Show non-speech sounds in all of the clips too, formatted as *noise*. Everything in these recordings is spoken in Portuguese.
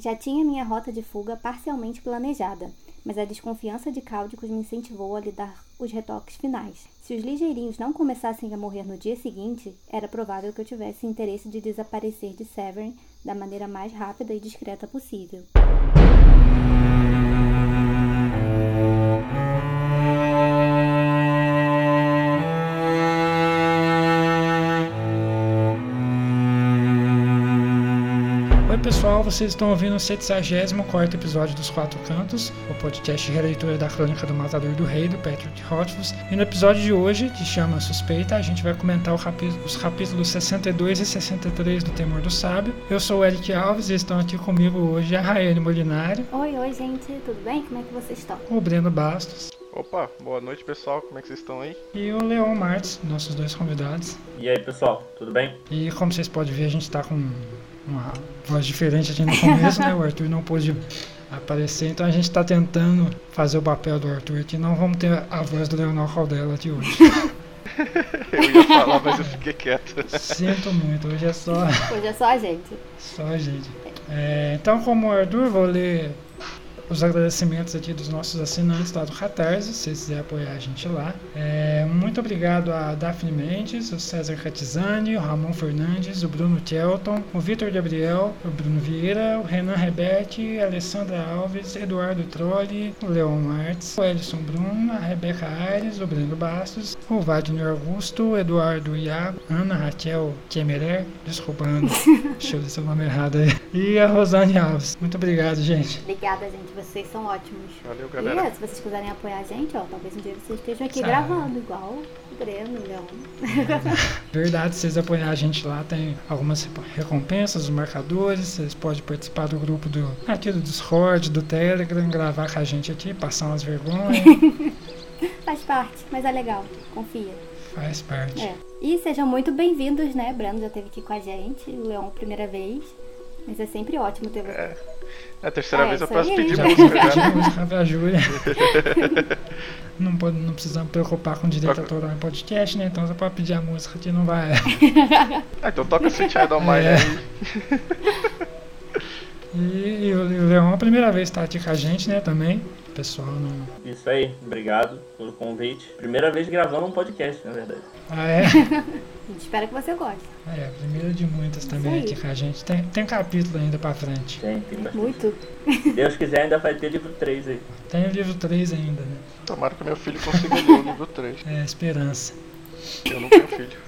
Já tinha minha rota de fuga parcialmente planejada, mas a desconfiança de Cáudicos me incentivou a lhe dar os retoques finais. Se os ligeirinhos não começassem a morrer no dia seguinte, era provável que eu tivesse interesse de desaparecer de Severn da maneira mais rápida e discreta possível. Pessoal, vocês estão ouvindo o 74 episódio dos Quatro Cantos, o podcast de releitura da crônica do Matador do Rei, do Patrick Rothfuss. E no episódio de hoje, que chama Suspeita, a gente vai comentar os capítulos 62 e 63 do Temor do Sábio. Eu sou o Eric Alves e estão aqui comigo hoje a Raeli Molinari. Oi, oi, gente, tudo bem? Como é que vocês estão? O Breno Bastos. Opa, boa noite pessoal, como é que vocês estão aí? E o Leon Martins, nossos dois convidados. E aí pessoal, tudo bem? E como vocês podem ver, a gente está com uma voz diferente aqui no começo, né? O Arthur não pôde aparecer, então a gente está tentando fazer o papel do Arthur aqui. Não vamos ter a voz do Leonel Caldela de hoje. *laughs* eu ia falar, mas eu fiquei quieto. Sinto muito, hoje é só. Hoje é só a gente. Só a gente. É, então, como o Arthur, vou ler os agradecimentos aqui dos nossos assinantes lá do Catarse, se você quiser apoiar a gente lá. É, muito obrigado a Daphne Mendes, o César Catizani, o Ramon Fernandes, o Bruno Kelton, o Vitor Gabriel, o Bruno Vieira, o Renan Rebete, a Alessandra Alves, Eduardo Trolli, o Leon Martins, o Elison Bruno, a Rebeca Aires, o Breno Bastos, o Wagner Augusto, o Eduardo Iago, Ana Raquel Kemerer, desculpando, *laughs* deixa eu ver seu nome errado aí, e a Rosane Alves. Muito obrigado, gente. Obrigada, gente vocês são ótimos. Valeu, galera. E se vocês quiserem apoiar a gente, ó, talvez um dia vocês estejam aqui Sabe. gravando, igual o Breno, o Leão. *laughs* Verdade, se vocês apoiarem a gente lá, tem algumas recompensas, os marcadores, vocês podem participar do grupo do aqui do Discord, do Telegram, gravar com a gente aqui, passar umas vergonhas. *laughs* Faz parte, mas é legal, confia. Faz parte. É. E sejam muito bem-vindos, né? Breno já esteve aqui com a gente, o Leão primeira vez. Mas é sempre ótimo ter você. É. É a terceira é, vez eu posso pedir já música. Já pedi *laughs* música pra Júlia. *laughs* não, pode, não precisamos preocupar com direito autoral em podcast, né? Então você pode pedir a música que não vai. ah, então toca of Mine é. aí. E, e, o Leão, a primeira vez tá aqui com a gente, né, também. Pessoal não. Isso aí, obrigado pelo convite. Primeira vez gravando um podcast, na verdade. Ah, é? *laughs* a gente espera que você goste. É, primeira de muitas também aqui com a gente. Tem, tem capítulo ainda pra frente. Tem, tem bastante. Muito. Se Deus quiser, ainda vai ter livro 3 aí. Tem o livro 3 ainda, né? Tomara que meu filho consiga ler o livro 3. É, esperança. Eu não tenho filho.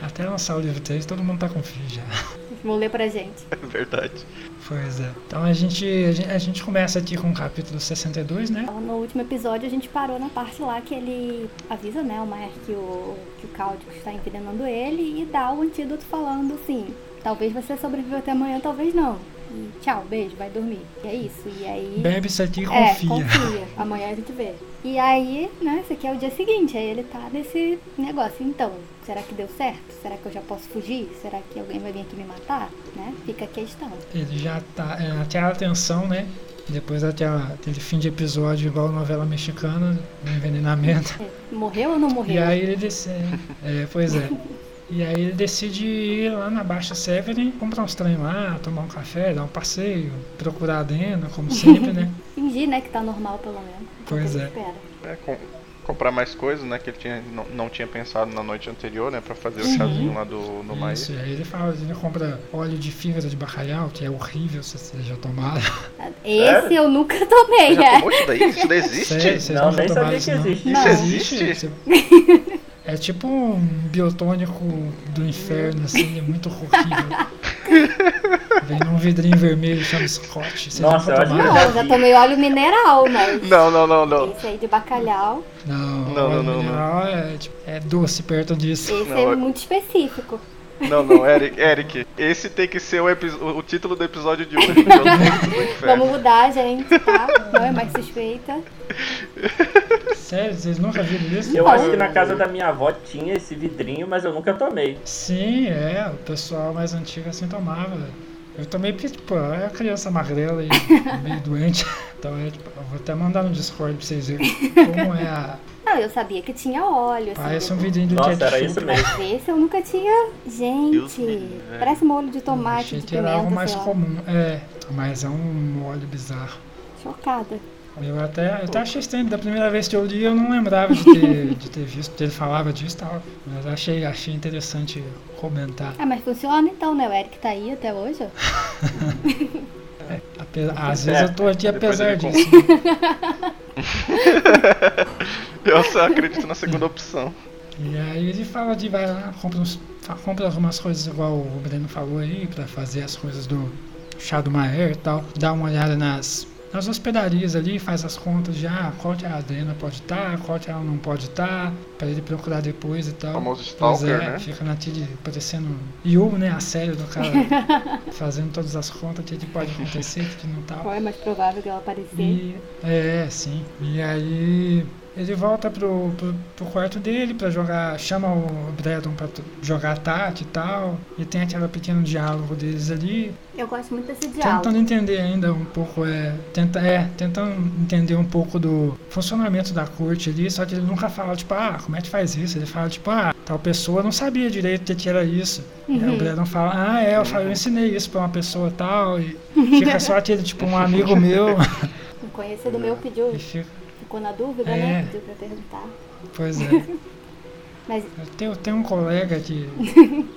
Até lançar o livro 3, todo mundo tá com filho já. Vão ler pra gente. *laughs* É verdade. Pois é. Então a gente, a gente, começa aqui com o capítulo 62, né? Então, no último episódio a gente parou na parte lá que ele avisa, né, o Maer que o, que o Cáudico está envenenando ele e dá o antídoto falando assim, talvez você sobreviva até amanhã, talvez não. E tchau, beijo, vai dormir. E é isso. E aí. Bebe isso aqui e confia. É, confia. Amanhã a gente vê. E aí, né, esse aqui é o dia seguinte. Aí ele tá nesse negócio. Então, será que deu certo? Será que eu já posso fugir? Será que alguém vai vir aqui me matar? Né? Fica a questão. Ele já tá. É, aquela atenção, né? Depois daquela, aquele fim de episódio igual novela mexicana, envenenamento. É, morreu ou não morreu? E aí ele disse. É, é pois é. *laughs* E aí ele decide ir lá na Baixa Severin, comprar uns trem lá, tomar um café, dar um passeio, procurar a Dena, como *laughs* sempre, né? Fingir, né, que tá normal pelo menos. Pois é. é com, comprar mais coisas, né, que ele tinha, não, não tinha pensado na noite anterior, né, pra fazer o uhum. chazinho lá do, no Maia. Isso, e aí ele fala, ele compra óleo de fígado de bacalhau, que é horrível, se vocês já tomaram. *laughs* Esse Sério? eu nunca tomei, Você tomou isso daí? Isso daí *laughs* existe? Sério, não, nem sabia que existe. Isso existe? É tipo um biotônico do inferno, assim, é muito horrível. *laughs* Vem num vidrinho vermelho chama Scott. Vocês Nossa, eu acho Não, eu já tomei óleo mineral, mas. Não, não, não, não. Esse aí de bacalhau. Não, não, óleo não, mineral não. É, tipo, é doce perto disso. Esse não, é muito específico. Não, não, Eric, Eric, esse tem que ser o, o, título do episódio de hoje. Vamos mudar, gente, tá? Não é mais suspeita. Sério, vocês nunca viram isso? Eu acho que na casa da minha avó tinha esse vidrinho, mas eu nunca tomei. Sim, é, o pessoal mais antigo assim tomava. Eu tomei porque, tipo, eu era criança magrela e *laughs* meio doente. Então, eu, tipo, eu vou até mandar no Discord pra vocês verem como é a não, eu sabia que tinha óleo. Assim, parece um vidrinho do Nossa, era isso mesmo. Esse eu nunca tinha. Gente, parece molho de tomate. Achei que era algo mais comum. É, Mas é um mole bizarro. Chocada. Eu até, eu até achei estranho, da primeira vez que eu li eu não lembrava de ter, *laughs* de ter visto, ele falava disso e tal. Mas achei, achei interessante comentar. Ah, mas funciona então, né? O Eric tá aí até hoje. *laughs* É, às vezes eu tô aqui apesar disso. *laughs* Eu só acredito na segunda opção. E aí ele fala de vai lá, compra, uns, compra algumas coisas igual o Breno falou aí, pra fazer as coisas do chá do Maer e tal. Dá uma olhada nas, nas hospedarias ali, faz as contas de ah, qual que a Adriana pode estar, qual que ela não pode estar, pra ele procurar depois e tal. Famoso Pois stalker, é, né? fica naquele parecendo Yu, né? A série do cara *laughs* fazendo todas as contas, o que que pode acontecer, o que que não tal. Qual é mais provável que ela aparecer? E, é, sim. E aí ele volta pro, pro, pro quarto dele pra jogar. Chama o Bredon pra jogar Tati e tal. E tem aquele pequeno diálogo deles ali. Eu gosto muito desse diálogo. Tentando entender ainda um pouco, é, tenta, é. Tentando entender um pouco do funcionamento da corte ali. Só que ele nunca fala, tipo, ah, como é que faz isso? Ele fala, tipo, ah, tal pessoa não sabia direito o que era isso. Aí o Uhum. Bredon fala, ah, é, eu, eu ensinei isso pra uma pessoa tal. E *laughs* fica só aquele, tipo, um amigo meu. *laughs* Um conhecido meu pediu, E fica, ficou na dúvida, É. né? Pediu pra perguntar. pois é. *laughs* Mas Eu tenho, tenho um colega que,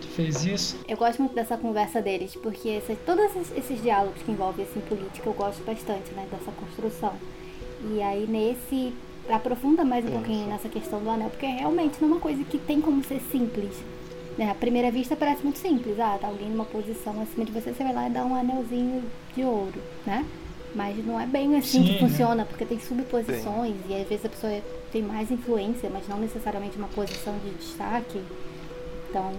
que fez isso. *laughs* eu gosto muito dessa conversa deles, porque essa- todos esses, esses diálogos que envolvem assim, política eu gosto bastante, né? Dessa construção. E aí nesse aprofunda mais um pouquinho nessa questão do anel, porque realmente não é uma coisa que tem como ser simples. Né? À primeira vista parece muito simples. Ah, tá alguém numa posição acima de você, você vai lá e dá um anelzinho de ouro, né? Mas não é bem assim Sim, que né? funciona, porque tem subposições e às vezes a pessoa tem mais influência, mas não necessariamente uma posição de destaque. Então,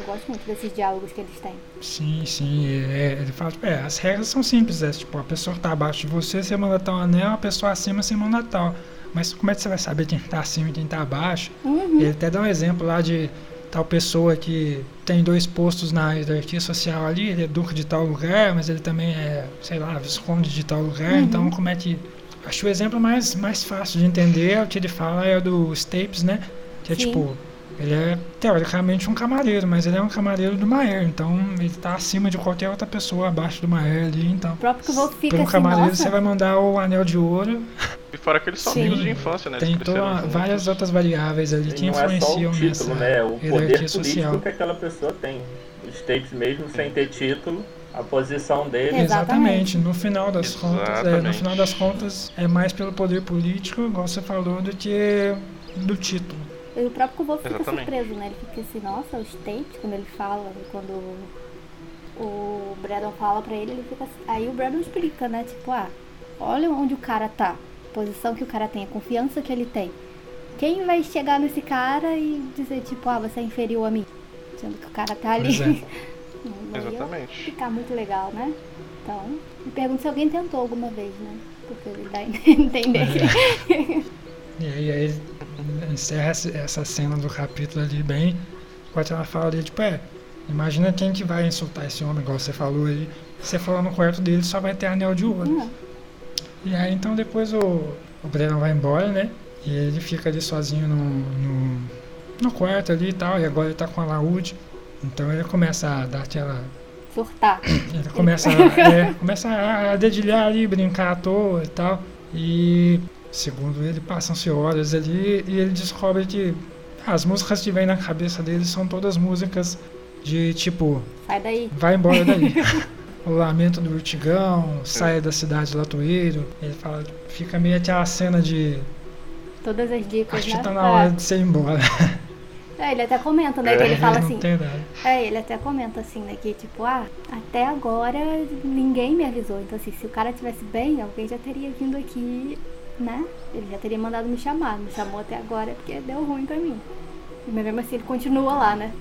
eu gosto muito desses diálogos que eles têm. Sim, sim. é, ele fala, tipo, é, as regras são simples. É, tipo, a pessoa que tá abaixo de você, você manda tal anel, a pessoa acima, você manda tal. Mas como é que você vai saber quem tá acima e quem tá abaixo? Uhum. Ele até dá um exemplo lá de tal pessoa que tem dois postos na hierarquia social ali, ele é duque de tal lugar, mas ele também é, sei lá, visconde de tal lugar, Uhum. então como é que... Acho o exemplo mais, mais fácil de entender, é o que ele fala é o do Stapes, né? Que é Sim. tipo, ele é teoricamente um camareiro, mas ele é um camareiro do Maer, então ele tá acima de qualquer outra pessoa abaixo do Maer ali, então... O próprio que vou fica Pelo assim, camareiro nossa, você vai mandar o anel de ouro, E fora que eles são Sim. amigos de infância, né? Eles juntos. várias outras variáveis ali que E não é só o influenciam título, nessa né? É o poder social. que aquela pessoa tem. Os tapes mesmo sem ter título, a posição dele. Exatamente. No final das contas, é, no final das contas, é mais pelo poder político, igual você falou, do que do título. E o próprio Kuvô fica Exatamente. surpreso, né? Ele fica assim, nossa, os tapes, quando ele fala, quando o Brandon fala pra ele, ele fica assim. Aí o Brandon explica, né? Tipo, ah, olha onde o cara tá, posição que o cara tem, a confiança que ele tem. Quem vai chegar nesse cara e dizer, tipo, ah, você é inferior a mim? Sendo que o cara tá ali. É. *laughs* Exatamente. ficar muito legal, né? Então, me pergunto se alguém tentou alguma vez, né? Porque ele dá a *laughs* entender. E aí, aí ele encerra essa- cena do capítulo ali bem, quando ela fala ali, tipo, é, imagina quem que vai insultar esse homem, igual você falou aí. Você for lá no quarto dele, só vai ter anel de ouro. Hum, E aí então depois o, o Breno vai embora, né? E ele fica ali sozinho no, no, no quarto ali e tal, e agora ele tá com a Laúde. Então ele começa a dar aquela. surtar. Ele começa, a, *laughs* é, começa a, a dedilhar ali, brincar à toa e tal. E segundo ele, passam-se horas ali e ele descobre que as músicas que vêm na cabeça dele são todas músicas de tipo Sai daí. vai embora daí. *laughs* o lamento do urtigão, saia da cidade do latoeiro. Ele fala, fica meio aquela cena de Todas as dicas, acho né? que tá na hora de você ir embora. *laughs* É, ele até comenta, né? Que ele fala não assim. É, ele até comenta assim, né? Que tipo, ah, até agora ninguém me avisou. Então, assim, se o cara tivesse bem, alguém já teria vindo aqui, né? Ele já teria mandado me chamar. Me chamou até agora porque deu ruim pra mim. Mas mesmo assim, ele continua lá, né?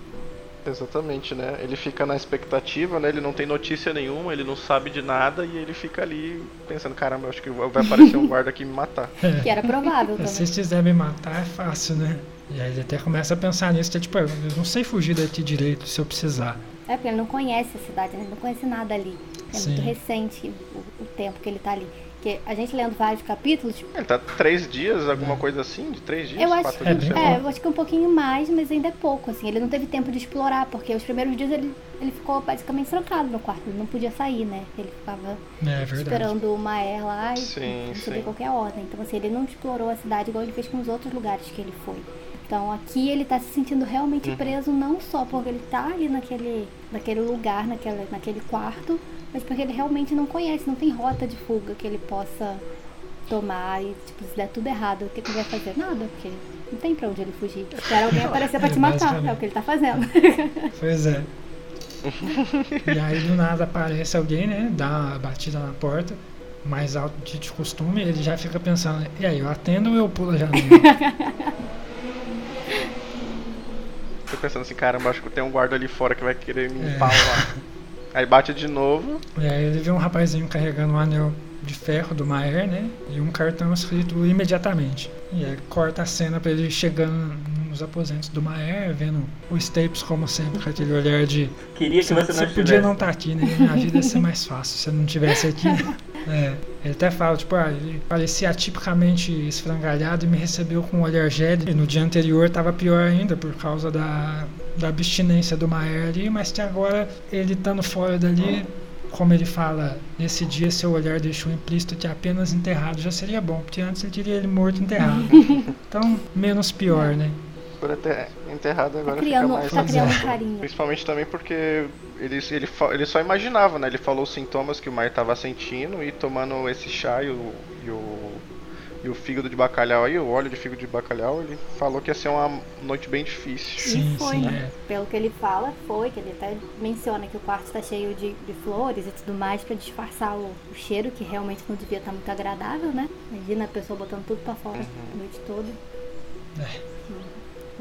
Exatamente, né? Ele fica na expectativa, né? Ele não tem notícia nenhuma, ele não sabe de nada e ele fica ali pensando, caramba, eu acho que vai aparecer um *laughs* guarda aqui e me matar. Que era provável *laughs* Se também. vocês quiserem me matar, é fácil, né? E aí ele até começa a pensar nisso, que é tipo, eu não sei fugir daqui direito se eu precisar. É, porque ele não conhece a cidade, né? ele não conhece nada ali. É Sim. muito recente o, o tempo que ele tá ali. Que Porque a gente lendo vários capítulos. Ele tá três dias, alguma coisa assim? De três dias? Eu acho, quatro É, dias? é, eu acho que um pouquinho mais, mas ainda é pouco, assim. Ele não teve tempo de explorar, porque os primeiros dias ele, ele ficou basicamente trancado no quarto. Ele não podia sair, né? Ele ficava É esperando o Maer lá e Sim, receber sim. qualquer ordem. Então, assim, ele não explorou a cidade igual ele fez com os outros lugares que ele foi. Então, aqui ele tá se sentindo realmente Uhum. preso, não só porque ele tá ali naquele, naquele lugar, naquele, naquele quarto, mas porque ele realmente não conhece, não tem rota de fuga que ele possa tomar e, tipo, se der tudo errado, o que, ele vai fazer? Nada, porque não tem pra onde ele fugir. Espera alguém aparecer pra É, te matar, basicamente. é o que ele tá fazendo. *laughs* Pois é. e aí do nada aparece alguém, né? Dá uma batida na porta, mais alto de de costume, ele já fica pensando, e aí, eu atendo ou eu pulo a janela? Tô *laughs* pensando assim, caramba, acho que tem um guarda ali fora que vai querer me É. *laughs* Aí bate de novo. e aí ele vê um rapazinho carregando um anel de ferro do Maer, né? E um cartão escrito imediatamente. E aí corta a cena pra ele chegando nos aposentos do Maer, vendo o Stapes como sempre, com aquele olhar de Queria que você, Você, não você podia não estar aqui, né? Minha vida ia ser mais fácil se você não tivesse aqui. *laughs* É, ele até fala, tipo, ah, ele parecia atipicamente esfrangalhado e me recebeu com um olhar gélido. E no dia anterior estava pior ainda por causa da, da abstinência do Maer ali, mas que agora ele estando fora dali, como ele fala, nesse dia seu olhar deixou implícito que apenas enterrado já seria bom, porque antes ele teria ele morto enterrado. *laughs* Então, menos pior, né? Por até enterrado agora Tá fica criando, mais tá criando um carinho. Principalmente também porque ele, ele, ele só imaginava, né? Ele falou os sintomas que o Mar tava sentindo e tomando esse chá e o, e o, e o fígado de bacalhau aí, o óleo de fígado de bacalhau, ele falou que ia ser uma noite bem difícil. Sim, e foi, sim, né? é. Pelo que ele fala, foi, que ele até menciona que o quarto está cheio de, de flores e tudo mais pra disfarçar o, o cheiro, que realmente não devia estar muito agradável, né? Imagina a pessoa botando tudo pra fora a noite toda. É.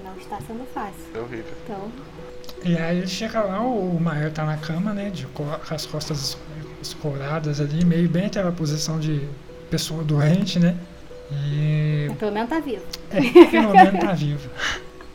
Não está sendo fácil. É horrível. Então, E aí ele chega lá, o Maior tá na cama, né? De, co- com as costas es- escoradas ali, meio bem aquela posição de pessoa doente, né? E pelo menos tá vivo. é, pelo menos tá *laughs* vivo.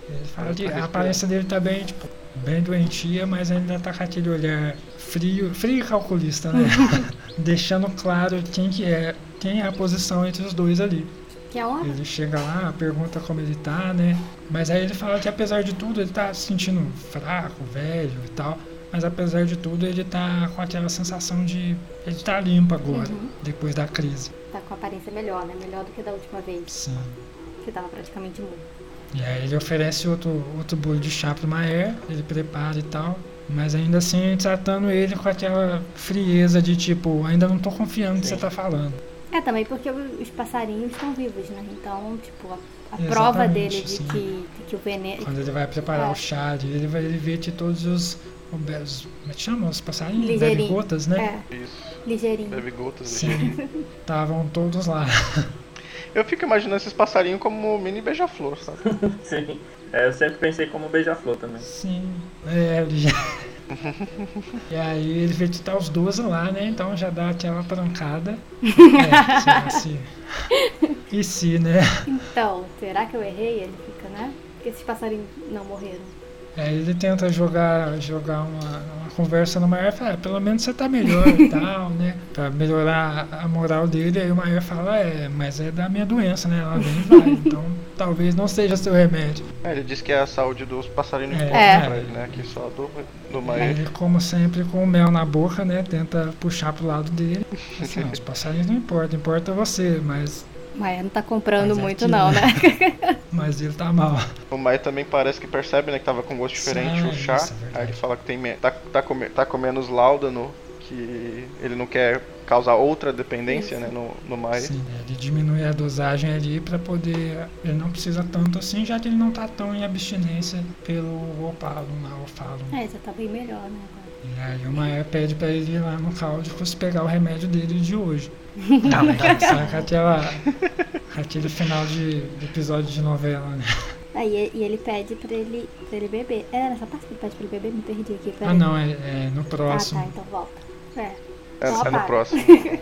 Ele fala que a aparência dele tá bem, tipo, bem doentia, mas ainda tá com aquele olhar frio, frio e calculista, né? *laughs* Deixando claro quem que é, quem é a posição entre os dois ali. Que é. Ele chega lá, pergunta como ele tá, né? Mas aí ele fala que apesar de tudo ele tá se sentindo fraco, velho e tal. Mas apesar de tudo ele tá com aquela sensação de ele tá limpo agora, Uhum. depois da crise. Tá com a aparência melhor, né? Melhor do que da última vez, Sim. que tava praticamente mudo. E aí ele oferece outro, outro bolo de chá pro Maer, ele prepara e tal. Mas ainda assim tratando ele com aquela frieza de tipo, ainda não tô confiando no que você tá falando. É, também porque os passarinhos estão vivos, né? Então, tipo, a, a prova dele de que, de que o veneno. Quando ele vai preparar É. o chá, ele vai ele vê que todos os. os como é que chama? Os passarinhos? Ligeirinho. Gotas, né? É, Isso. ligeirinho. Bebe gotas. ligeiro. Sim. Estavam *laughs* todos lá. *laughs* Eu fico imaginando esses passarinhos como mini beija-flor, sabe? *laughs* Sim. É, eu sempre pensei como beija-flor também. Sim. É, ele já... E aí ele vê que tá os 12 lá, né? Então já dá aquela trancada. *laughs* É, será se... E se, né? Então, será que eu errei? Ele fica, né? Porque esses passarinhos não morreram. Aí ele tenta jogar, jogar uma, uma conversa no Maior e fala, ah, pelo menos você tá melhor e *laughs* tal, né? Pra melhorar a moral dele, aí o Maior fala, é, mas é da minha doença, né? Ela vem e vai, *laughs* então talvez não seja seu remédio. É, ele diz que é a saúde dos passarinhos É. importa É. pra ele, né? Aqui só do, do Aí Maer. ele, como sempre, com o mel na boca, né? Tenta puxar pro lado dele. Assim, "Não, os *laughs* passarinhos não importam, importa você, mas, Mas não tá comprando Mas é muito, aquilo, não, né? Mas ele tá mal. O Maer também parece que percebe, né? Que tava com gosto diferente Sim, o chá. isso é. Aí ele fala que tem tá, tá, come- tá com menos láudano, que ele não quer causar outra dependência, né? No, no Maer. Sim, né, ele diminui a dosagem ali pra poder. Ele não precisa tanto assim, já que ele não tá tão em abstinência pelo opalo, lá, ofalo. É, já tá bem melhor, né? E aí o Maia pede pra ele ir lá no Cáudicos pegar o remédio dele de hoje. *laughs* Saca aquela, aquele final de, de episódio de novela, né? Aí e ele pede pra ele, pra ele beber. É, nessa parte que ele pede pra ele beber, me perdi aqui. Ah não, é, é no Ah, próximo. tá, então volta. É. É, é no próximo. *laughs*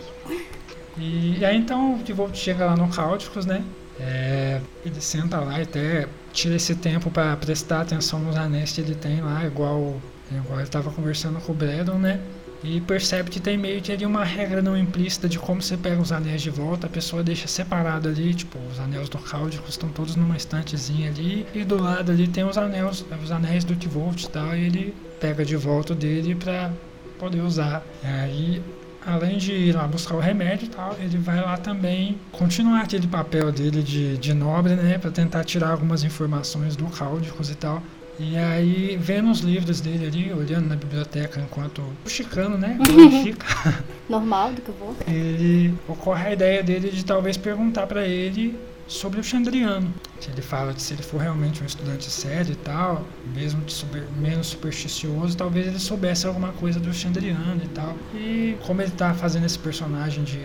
E, e aí então o Devolt chega lá no Cáudicos, né? É, ele senta lá e até tira esse tempo pra prestar atenção nos anéis que ele tem lá, igual, igual ele tava conversando com o Bredon, né? e percebe que tem meio que ali uma regra não implícita de como você pega os anéis de volta, a pessoa deixa separado ali, tipo, os anéis do Cáudicos estão todos numa estantezinha ali, e do lado ali tem os anéis, os anéis do Tvolt e tal, e ele pega de volta dele pra poder usar. E aí além de ir lá buscar o remédio e tal, ele vai lá também continuar aquele papel dele de, de nobre, né, para tentar tirar algumas informações do Cáudicos e tal. E aí, vendo os livros dele ali, olhando na biblioteca enquanto o chicano, né, *laughs* fica, Normal do que eu vou. ele ocorre a ideia dele de talvez perguntar para ele sobre o Chandriano. Se ele fala que se ele for realmente um estudante sério e tal, mesmo de super- menos supersticioso, talvez ele soubesse alguma coisa do Chandriano e tal. E como ele tá fazendo esse personagem de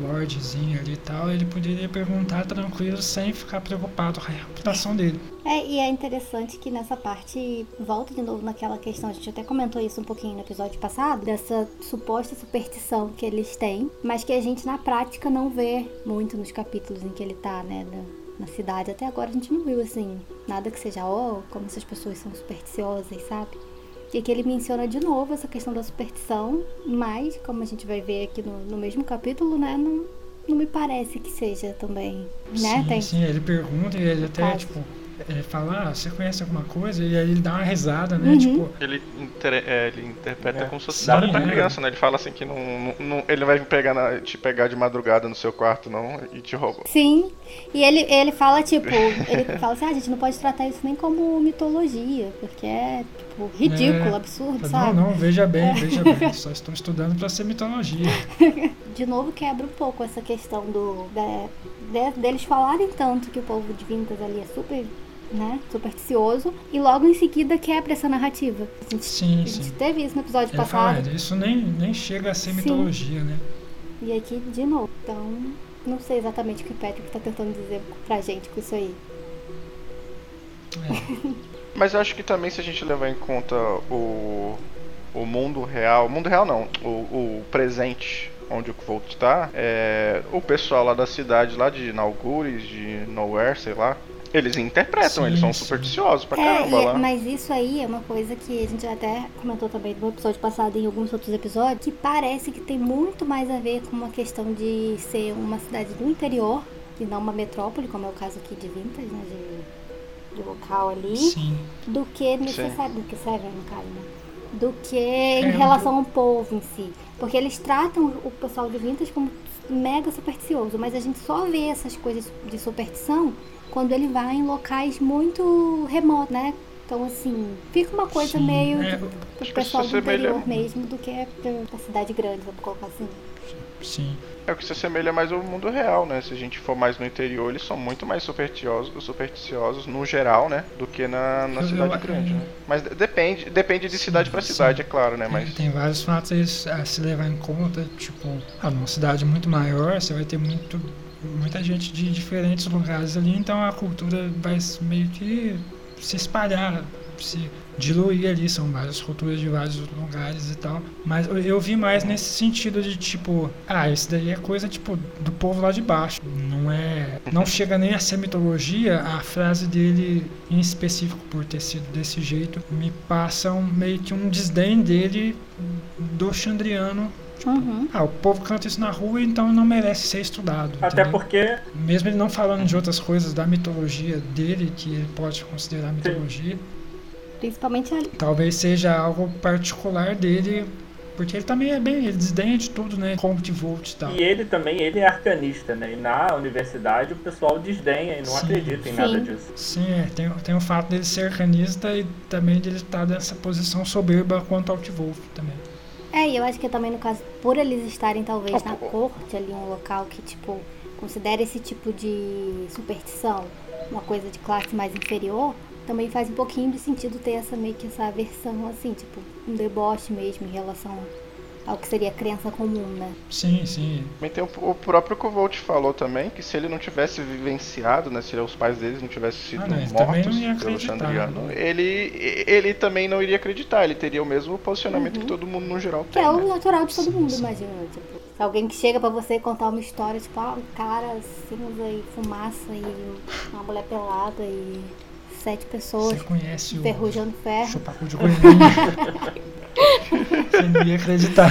lordzinho ali e tal, ele poderia perguntar tranquilo sem ficar preocupado com a reputação dele. É, e é interessante que nessa parte volta de novo naquela questão, a gente até comentou isso um pouquinho no episódio passado, dessa suposta superstição que eles têm, mas que a gente na prática não vê muito nos capítulos em que ele tá, né, na, cidade. Até agora a gente não viu, assim, nada que seja, ó, como essas pessoas são supersticiosas, sabe? E aqui ele menciona de novo essa questão da superstição, mas, como a gente vai ver aqui no, no mesmo capítulo, né, não, não me parece que seja também, né? Sim, Tem sim, ele pergunta e ele até, Caso. tipo, ele fala, ah, você conhece alguma coisa? E aí ele dá uma risada, né? Uhum. Tipo, Ele, inter- é, ele interpreta É. como se fosse nada pra é. criança, né? Ele fala assim que não, não- não- ele não vai pegar na- te pegar de madrugada no seu quarto, não, e te rouba. Sim, e ele, ele fala, tipo, ele fala assim, ah, a gente não pode tratar isso nem como mitologia, porque é, tipo, ridículo, É. absurdo, não, sabe? não, veja bem, *laughs* veja bem, só estou estudando pra ser mitologia. *laughs* De novo quebra um pouco essa questão do da- de- deles falarem tanto que o povo de Vintas ali é super, né, supersticioso, e logo em seguida quebra essa narrativa. A gente, Sim, a gente sim. teve isso no episódio passado, "Ah, isso nem, nem chega a ser Sim. mitologia, né? e aqui de novo. Então, não sei exatamente o que o Patrick tá tentando dizer pra gente com isso aí. É. *laughs* Mas eu acho que também se a gente levar em conta o, o mundo real, mundo real não, o, o presente onde o Volt tá, é, o pessoal lá da cidade, lá de Naugures, de Nowhere, sei lá, eles interpretam, Sim, eles são supersticiosos pra É, caramba e- lá. mas isso aí é uma coisa que a gente até comentou também no episódio passado e em alguns outros episódios, que parece que tem muito mais a ver com uma questão de ser uma cidade do interior e não uma metrópole, como é o caso aqui de Vintas, né, de, de local ali, Sim. do que necessário, do que Seven, no caso, né? Do que em É, relação ao povo em si. Porque eles tratam o pessoal de Vintas como mega supersticioso, mas a gente só vê essas coisas de superstição quando ele vai em locais muito remotos, né? Então, assim, fica uma coisa Sim, meio é, do, do pessoal isso do interior mesmo do que é da da cidade grande, vamos colocar assim. Sim. É o que se assemelha mais ao mundo real, né? Se a gente for mais no interior, eles são muito mais supersticiosos, supersticiosos no geral, né? Do que na, na Eu- cidade eu- grande, né? Mas de- depende, depende de Sim, cidade sim. cidade, é claro, né? Tem, Mas tem vários fatos aí a se levar em conta, tipo, numa cidade muito maior, você vai ter muito, muita gente de diferentes lugares ali, então a cultura vai meio que se espalhar, se diluir ali, são várias culturas de vários lugares e tal. Mas eu, eu vi mais nesse sentido de tipo, ah, isso daí é coisa tipo do povo lá de baixo. Não é. Não chega nem a ser mitologia, a frase dele em específico por ter sido desse jeito me passa um, meio que um desdém dele do Chandriano. Uhum. Ah, o povo canta isso na rua, então não merece ser estudado. Até entendeu? porque Mesmo ele não falando de outras coisas da mitologia dele, que ele pode considerar mitologia, Principalmente ali. talvez seja algo particular dele, porque ele também é bem, ele desdenha de tudo, né? Como de Volt e tal. E ele também, ele é arcanista, né? E na universidade o pessoal desdenha e não Sim. acredita em nada Sim. disso. Sim, é, tem, tem o fato dele ser arcanista e também dele estar nessa posição soberba quanto ao Wolf também. É, e eu acho que também no caso, por eles estarem talvez Ah, na pô. corte ali, um local que, tipo, considera esse tipo de superstição uma coisa de classe mais inferior, também faz um pouquinho de sentido ter essa meio que essa aversão, assim, tipo, um deboche mesmo em relação ao que seria crença comum, né? Sim, sim. Também tem o, o próprio Kovolt falou também que se ele não tivesse vivenciado, né, se os pais deles não tivessem sido Ah, também mortos pelo Chandriano, né? ele, ele também não iria acreditar, ele teria o mesmo posicionamento que todo mundo no geral Uhum. Que tem. é né? o natural de todo Sim, mundo, sim. imagina. Tipo, se alguém que chega pra você contar uma história, tipo, ah, um cara cinza e fumaça e uma mulher pelada e sete pessoas Você conhece o enferrujando ferro. chupacu de Goiânia. *laughs* *laughs* Você não ia acreditar.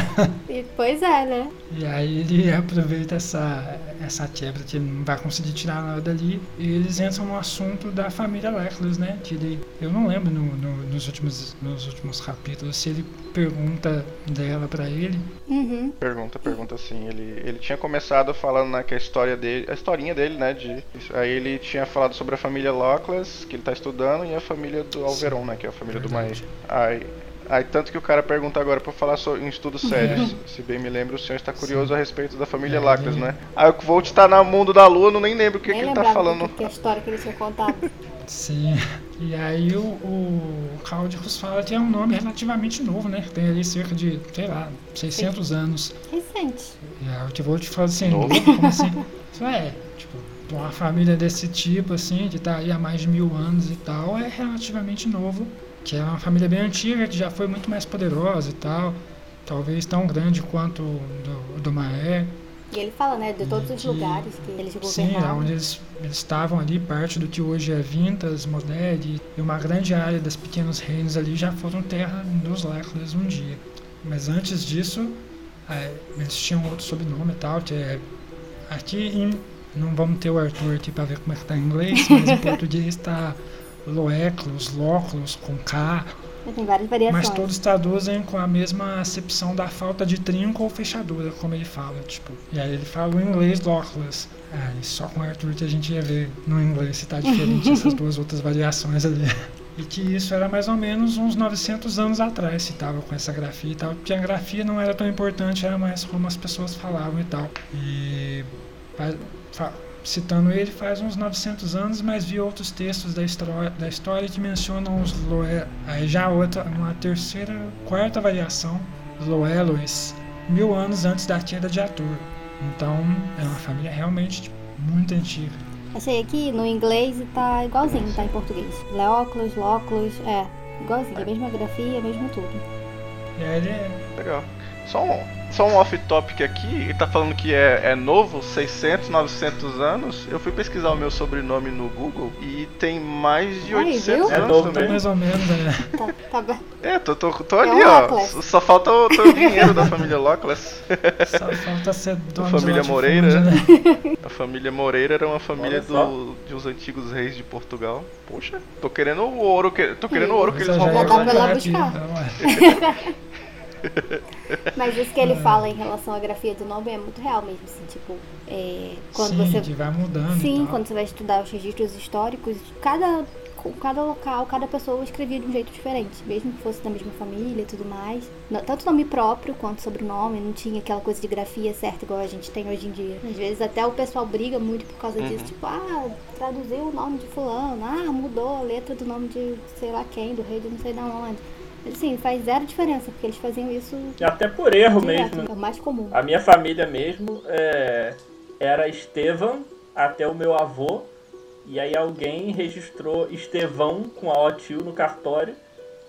E, pois é, né? E aí ele aproveita essa, essa quebra que ele não vai conseguir tirar nada dali e eles entram no assunto da família Leclerc, né? Que ele, eu não lembro no, no- nos, últimos, nos últimos capítulos se ele pergunta dela pra ele. Uhum. Pergunta, pergunta assim. Ele, ele tinha começado falando né, que a história dele, a historinha dele, né? De, aí ele tinha falado sobre a família Lockless, que ele tá estudando, e a família do Alveron, né? Que é a família do Maia. Verdade. Aí, aí tanto que o cara pergunta agora pra falar sobre, em estudos sérios. Se bem me lembro, o senhor está curioso a respeito da família É, ele- né? Aí o Volt tá no mundo da lua, eu nem lembro o que, que ele tá lembrava falando. do que a história que ele tinha contado. *laughs* Sim. E aí o, o Cáudicos fala que é um nome relativamente novo, né? Tem ali cerca de, sei lá, 600 anos. Recente. E aí o Tivolt fala assim, Novo. como assim? *laughs* Isso é, tipo, uma família desse tipo, assim, que tá aí há mais de mil anos e tal, é relativamente novo. Que é uma família bem antiga, que já foi muito mais poderosa e tal. Talvez tão grande quanto o do, do Maé. E ele fala, né, de todos os Que- lugares que eles Sim, governavam. onde eles, eles estavam ali, parte do que hoje é Vintas, Moded, e uma grande área dos pequenos reinos ali já foram terra dos Leclerc um dia. Mas antes disso, é, eles tinham outro sobrenome e tal, que é. Aqui em, não vamos ter o Arthur aqui para ver como é que tá em inglês, mas em *laughs* português está Loeclos, Loclos, com K, Tem várias variações. mas todos traduzem com a mesma acepção da falta de trinco ou fechadura, como ele fala, tipo. E aí ele fala o inglês lockless. Ah, e só com o Arthur que a gente ia ver no inglês se tá diferente *laughs* essas duas outras variações ali. E que isso era mais ou menos uns 900 anos atrás, se tava com essa grafia e tal. Porque a grafia não era tão importante, era mais como as pessoas falavam e tal. E fa- citando ele faz uns 900 anos, mas vi outros textos da história, da história que mencionam os Loé. Aí já outra, uma terceira, quarta variação, Loelois, mil anos antes da queda de Arthur. Então é uma família realmente tipo, muito antiga. Achei aqui no inglês e tá igualzinho, tá em português. Leóculos, Lóculos, é. Igualzinho, a mesma grafia, mesmo tudo. E aí ele é Legal. Só um, só um off-topic aqui, ele tá falando que é, é novo, 600, 900 anos. Eu fui pesquisar o meu sobrenome no Google e tem mais de Aí, 800 viu? anos É novo também. mais ou menos, é. Tá, tá bem. É, tô, tô, tô É ali, um ó. Lockless. Só falta o, o dinheiro da família Lockless. Só falta ser *laughs* dono Família de Moreira. latifúndio, né? A família Moreira era uma família do, de uns antigos reis de Portugal. Poxa, tô querendo o ouro que, tô querendo o ouro que eles é roubaram. então, é. Mas isso que ele fala em relação à grafia do nome é muito real mesmo, assim, tipo, é, quando Sim, você vai mudando. e Sim, tal. quando você vai estudar os registros históricos, cada, cada local, cada pessoa escrevia de um jeito diferente, mesmo que fosse da mesma família e tudo mais. Tanto nome próprio quanto sobrenome, não tinha aquela coisa de grafia certa igual a gente tem hoje em dia. Às vezes até o pessoal briga muito por causa disso, tipo, ah, traduziu o nome de fulano, ah, mudou a letra do nome de sei lá quem, do rei de não sei da onde. Assim, faz zero diferença, porque eles faziam isso até por erro direto, mesmo. é o mais comum. A minha família mesmo é, era Estevam até o meu avô. E aí alguém registrou Estevão com a O tio no cartório.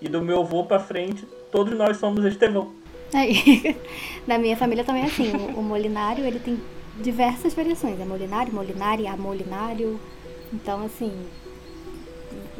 E do meu avô pra frente, todos nós somos Estevão. Aí, *laughs* na minha família também é assim, o, o molinário ele tem diversas variações, é molinário, molinari, amolinário, então assim,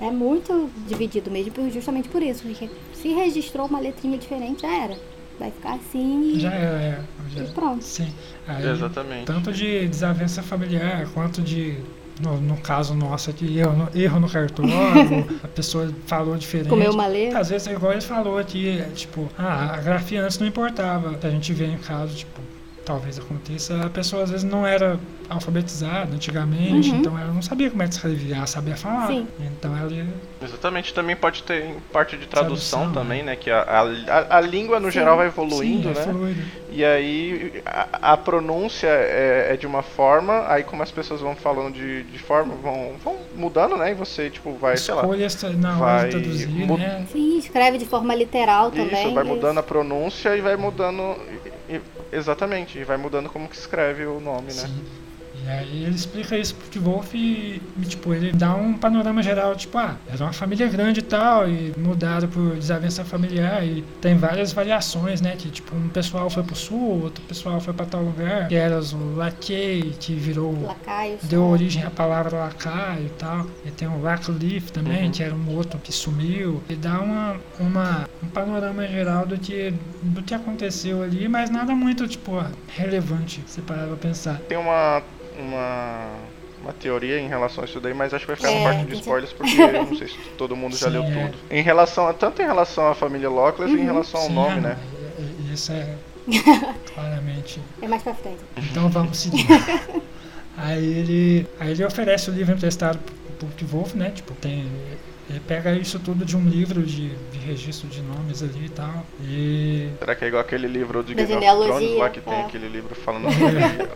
é muito dividido mesmo, justamente por isso, porque se registrou uma letrinha diferente, já era, vai ficar assim Já é, é, já- e pronto. Sim. Aí, Exatamente. Tanto de desavença familiar quanto de. No, no caso nosso aqui, erro no, erro no cartório, *laughs* a pessoa falou diferente. Comeu uma letra. Às vezes é igual ele falou aqui, é, tipo, ah, a grafia antes não importava. A gente vê em caso, tipo, talvez aconteça, a pessoa às vezes não era alfabetizada antigamente, Uhum. então ela não sabia como é que escrevia, ela sabia falar. Sim. Então ela ia Exatamente, também pode ter em parte de tradução, Tradução, também, né? Que a, a, a língua no Sim. geral vai evoluindo, sim, é né? fluido. E aí a, a pronúncia é, é de uma forma, aí como as pessoas vão falando de, de forma, vão, vão mudando, né? E você, tipo, vai, sei lá. Escolha essa- na hora vai de traduzir, mu- né? Sim, escreve de forma literal também. Isso, vai e- mudando a pronúncia e vai mudando. Exatamente, e vai mudando como que escreve o nome, né? Sim. E aí ele explica isso pro Wolf e, e, tipo, ele dá um panorama geral, tipo, ah, era uma família grande e tal, e mudaram por desavença familiar, e tem várias variações, né, que tipo, um pessoal foi pro sul, outro pessoal foi pra tal lugar, que era o Laquei, que virou, Lacaios. deu né? origem à palavra lacaio e tal, e tem o Lackleaf também, Uhum. que era um outro que sumiu, e dá uma, uma, um panorama geral do que, do que aconteceu ali, mas nada muito, tipo, relevante, se parar pra pensar. Tem uma, uma, uma teoria em relação a isso daí, mas acho que vai ficar É, na parte de spoilers, porque eu não sei se *laughs* todo mundo já Sim, leu é. tudo. Em relação a, tanto em relação à família Lockless e Uhum. em relação ao Sim, nome, ah, né? Isso é *laughs* claramente. É mais pra frente. Então vamos seguir. *laughs* aí ele, aí ele oferece o livro emprestado pro pro Wolf, né? Tipo, tem ele pega isso tudo de um livro de, de registro de nomes ali e tal. E Será que é igual aquele livro de Game of genealogia, Thrones lá que tem é. aquele livro falando É. sobre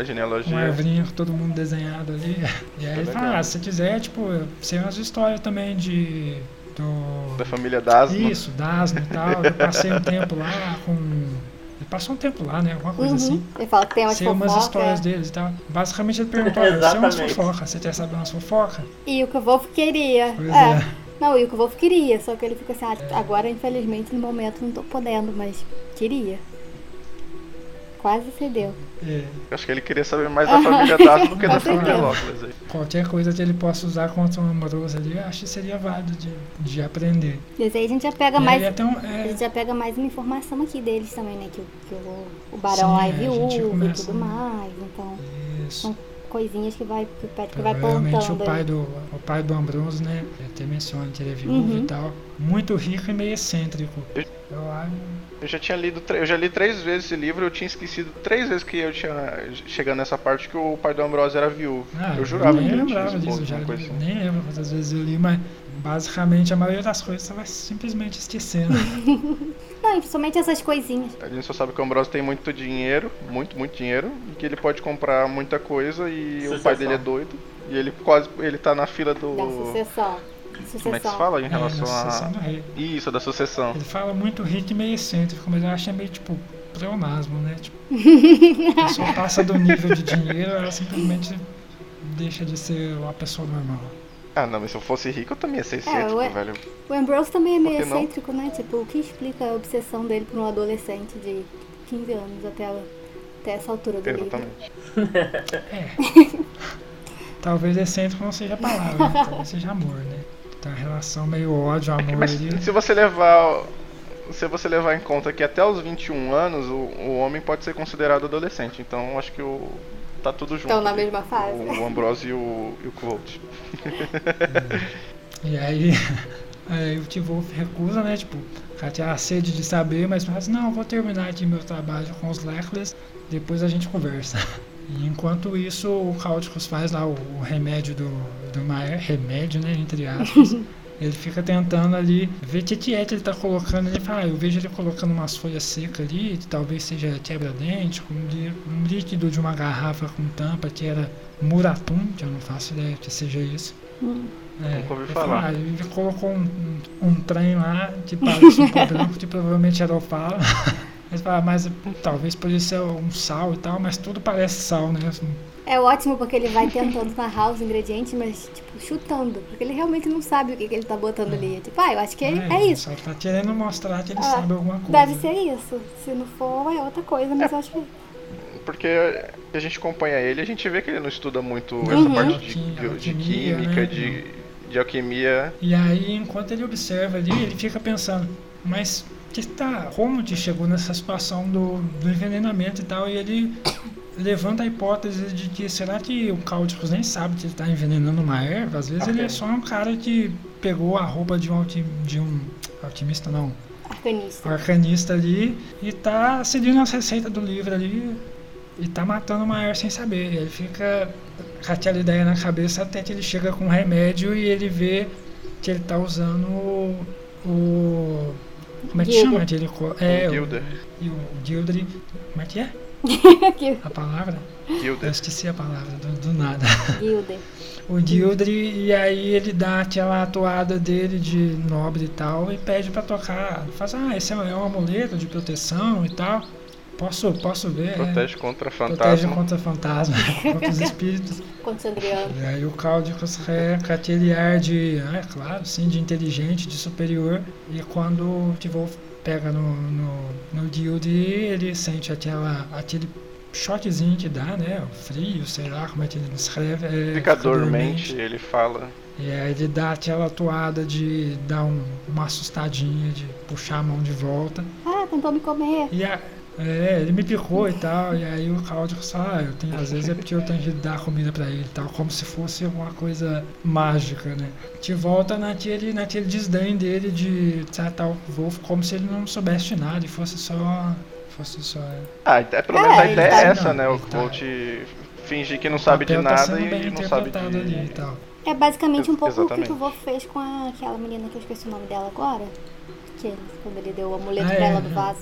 a uma genealogia? arvrinha com todo mundo desenhado ali. *laughs* E aí ele legal. fala, ah, se quiser, tipo, sei umas histórias também de. Do, Da família Dasma. Isso, Dasno e tal. Eu passei um tempo lá com. Ele passou um tempo lá, né? Alguma coisa assim. Uhum. Ele fala que tem umas Sei umas histórias deles e tal. Basicamente ele perguntou, olha, sei umas fofocas, você quer saber umas fofocas? E o que o Wolf queria. Pois é. é. Não, e o que o Wolf queria, só que ele fica assim, ah, agora infelizmente no momento não tô podendo, mas queria. Quase cedeu. É, Acho que ele queria saber mais da família Dasma do que da família aí. qualquer coisa que ele possa usar contra um amoroso ali, eu acho que seria válido de, de aprender. Mas aí a gente já pega E mais. aí até um, A é, gente já pega mais uma informação aqui deles também, né? Que, o- que o, o Barão Sim, lá é é, viúvo e tudo mais. Então, isso. são coisinhas que vai, que o Patrick vai Provavelmente o plantando. pai do, o pai do Ambrose, né? Até menciona que ele é viúvo Uhum. e tal. Muito rico e meio excêntrico. Eu acho. Eu já tinha lido, eu já li três vezes esse livro, eu tinha esquecido três vezes que eu tinha chegando nessa parte que o pai do Ambrose era viúvo. Ah, eu jurava nem que ele tinha lembrava disso, esposo, já li- assim. nem lembro quantas vezes eu li, mas basicamente a maioria das coisas você vai simplesmente esquecendo. *laughs* Não, e principalmente essas coisinhas. A gente só sabe que o Ambrose tem muito dinheiro, muito, muito dinheiro, e que ele pode comprar muita coisa e o Sucessão. pai dele é doido. E ele quase ele tá na fila do. Da sucessão. Sucessão. Como é que se fala em É, relação sucessão a. do rei. Isso, da sucessão. Ele fala muito rico e meio excêntrico, mas eu acho que é meio tipo pleonasmo, né? Tipo, *laughs* a pessoa passa do nível de dinheiro, ela simplesmente deixa de ser uma pessoa normal. Ah, não, mas se eu fosse rico eu também ia ser excêntrico, ué. velho. O Ambrose também é meio excêntrico, né? Tipo, o que explica a obsessão dele por um adolescente de 15 anos até, ela- até essa altura do livro? Exatamente. É. *laughs* Talvez excêntrico não seja a palavra, né? talvez seja amor, né? Tem uma relação meio ódio, amor Mas ali. se você levar. Se você levar em conta que até os 21 anos o, o homem pode ser considerado adolescente, então acho que o. tá tudo junto. Estão na ali. mesma fase. O, o Ambrose e o, e o Quote. *laughs* E aí, *laughs* aí o T-Wolf recusa, né? Tipo, o cara tinha a sede de saber, mas fala assim, não, vou terminar aqui meu trabalho com os Leclerc, depois a gente conversa. *laughs* E enquanto isso, o Cáuticos faz lá o, o remédio do, do Maer, remédio, né, entre aspas. *laughs* Ele fica tentando ali ver o que, que é que ele tá colocando. Ele fala, ah, eu vejo ele colocando umas folhas secas ali, que talvez seja quebra-dente, um um líquido de uma garrafa com tampa que era muratum, que eu não faço ideia que seja isso. Hum. É, Nunca ouvi ele falar. fala, ah, ele colocou um, um, um trem lá que parece um branco, que provavelmente era opala. Mas, fala, *laughs* mas talvez poderia ser um sal e tal, mas tudo parece sal, né? Assim, É ótimo porque ele vai tentando narrar os ingredientes, mas, tipo, chutando. Porque ele realmente não sabe o que, que ele tá botando ali. É Tipo, ah, eu acho que é, é ele isso. Só tá querendo mostrar que ele Ah, sabe alguma coisa. Deve ser isso. Se não for, é outra coisa, mas eu acho que. Porque a gente acompanha ele, a gente vê que ele não estuda muito essa Uhum. parte de, de- de química, né? de, de alquimia. E aí, enquanto ele observa ali, ele fica pensando, mas que tá, como que chegou nessa situação do, do envenenamento e tal, e ele levanta a hipótese de que será que o Cáuticos nem sabe que ele está envenenando uma erva? Às vezes ele é só um cara que pegou a roupa de um, alquim, de um alquimista, não, Arcanista. arcanista ali e tá seguindo as receitas do livro ali e tá matando uma erva sem saber. Ele fica com aquela ideia na cabeça até que ele chega com um remédio e ele vê que ele tá usando o. o- como é que Gilder. chama aquele. co- É, O Gilder. O, e o Gildre. Como é que é? *laughs* A palavra? Eu Gilder. esqueci a palavra do, do nada. Gilder. O Gildre, e aí ele dá aquela atuada dele de nobre e tal, e pede pra tocar. Faz, ah, esse é é um amuleto de proteção e tal. Posso, posso ver. Protege é, contra protege fantasma. contra fantasma, *laughs* contra os espíritos. Contra o. E aí o Cáudicos é com aquele ar de, é claro, sim, de inteligente, de superior. E quando o T-Wolf pega no, no, no Guild, ele sente aquela, aquele shotzinho que dá, né? O frio, sei lá como é que ele escreve. É, Fica dormente, ele fala. E aí ele dá aquela atuada de dar um- uma assustadinha, de puxar a mão de volta. Ah, tentou me comer. E a- é, ele me picou e tal, e aí o Claudio fala, ah, eu tenho, às vezes é porque eu tenho que dar comida pra ele e tal, como se fosse alguma coisa mágica, né? Te volta naquele, naquele desdém dele de tratar o Wolf como se ele não soubesse de nada e fosse só. fosse só. Ah, é, pelo É, menos a ele ideia tá- é essa, né? Não, O ele tá- fingir que não sabe de tá nada bem e não sabe interpretado ali e de. tal. É basicamente um pouco o que Exatamente. o Wolf fez com a- aquela menina que eu esqueci o nome dela agora. Que quando ele deu o amuleto Ah, pra é, ela do é. vaso.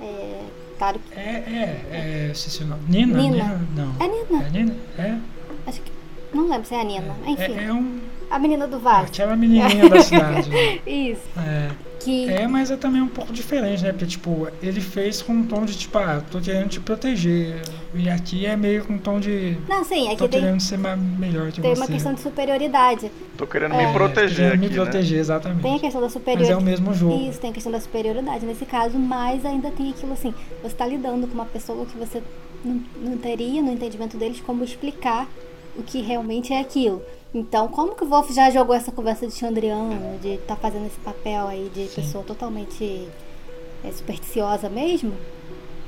É. Que. É, é, é. O nome. Nina? Nina. Não. É Nina. É Nina? É. Acho que. Não lembro se é a Nina. Enfim. É, é um. A menina do vaso. Aquela menininha da cidade. né? *laughs* Isso. É. Que. É, mas é também um pouco diferente, né? Porque, tipo, ele fez com um tom de, tipo, ah, tô querendo te proteger. E aqui é meio com um tom de, Não, sim, é tô que tem, querendo ser melhor que tem você. uma questão de superioridade. Tô querendo É, me proteger querendo aqui, me né? proteger, exatamente. Tem a questão da Mas é o superioridade. mesmo jogo. Isso, tem a questão da superioridade nesse caso, mas ainda tem aquilo assim, você tá lidando com uma pessoa que você não, não teria no entendimento deles como explicar o que realmente é aquilo. Então, como que o Wolf já jogou essa conversa de Chandriano, de estar fazendo esse papel aí de Sim. pessoa totalmente é, supersticiosa mesmo,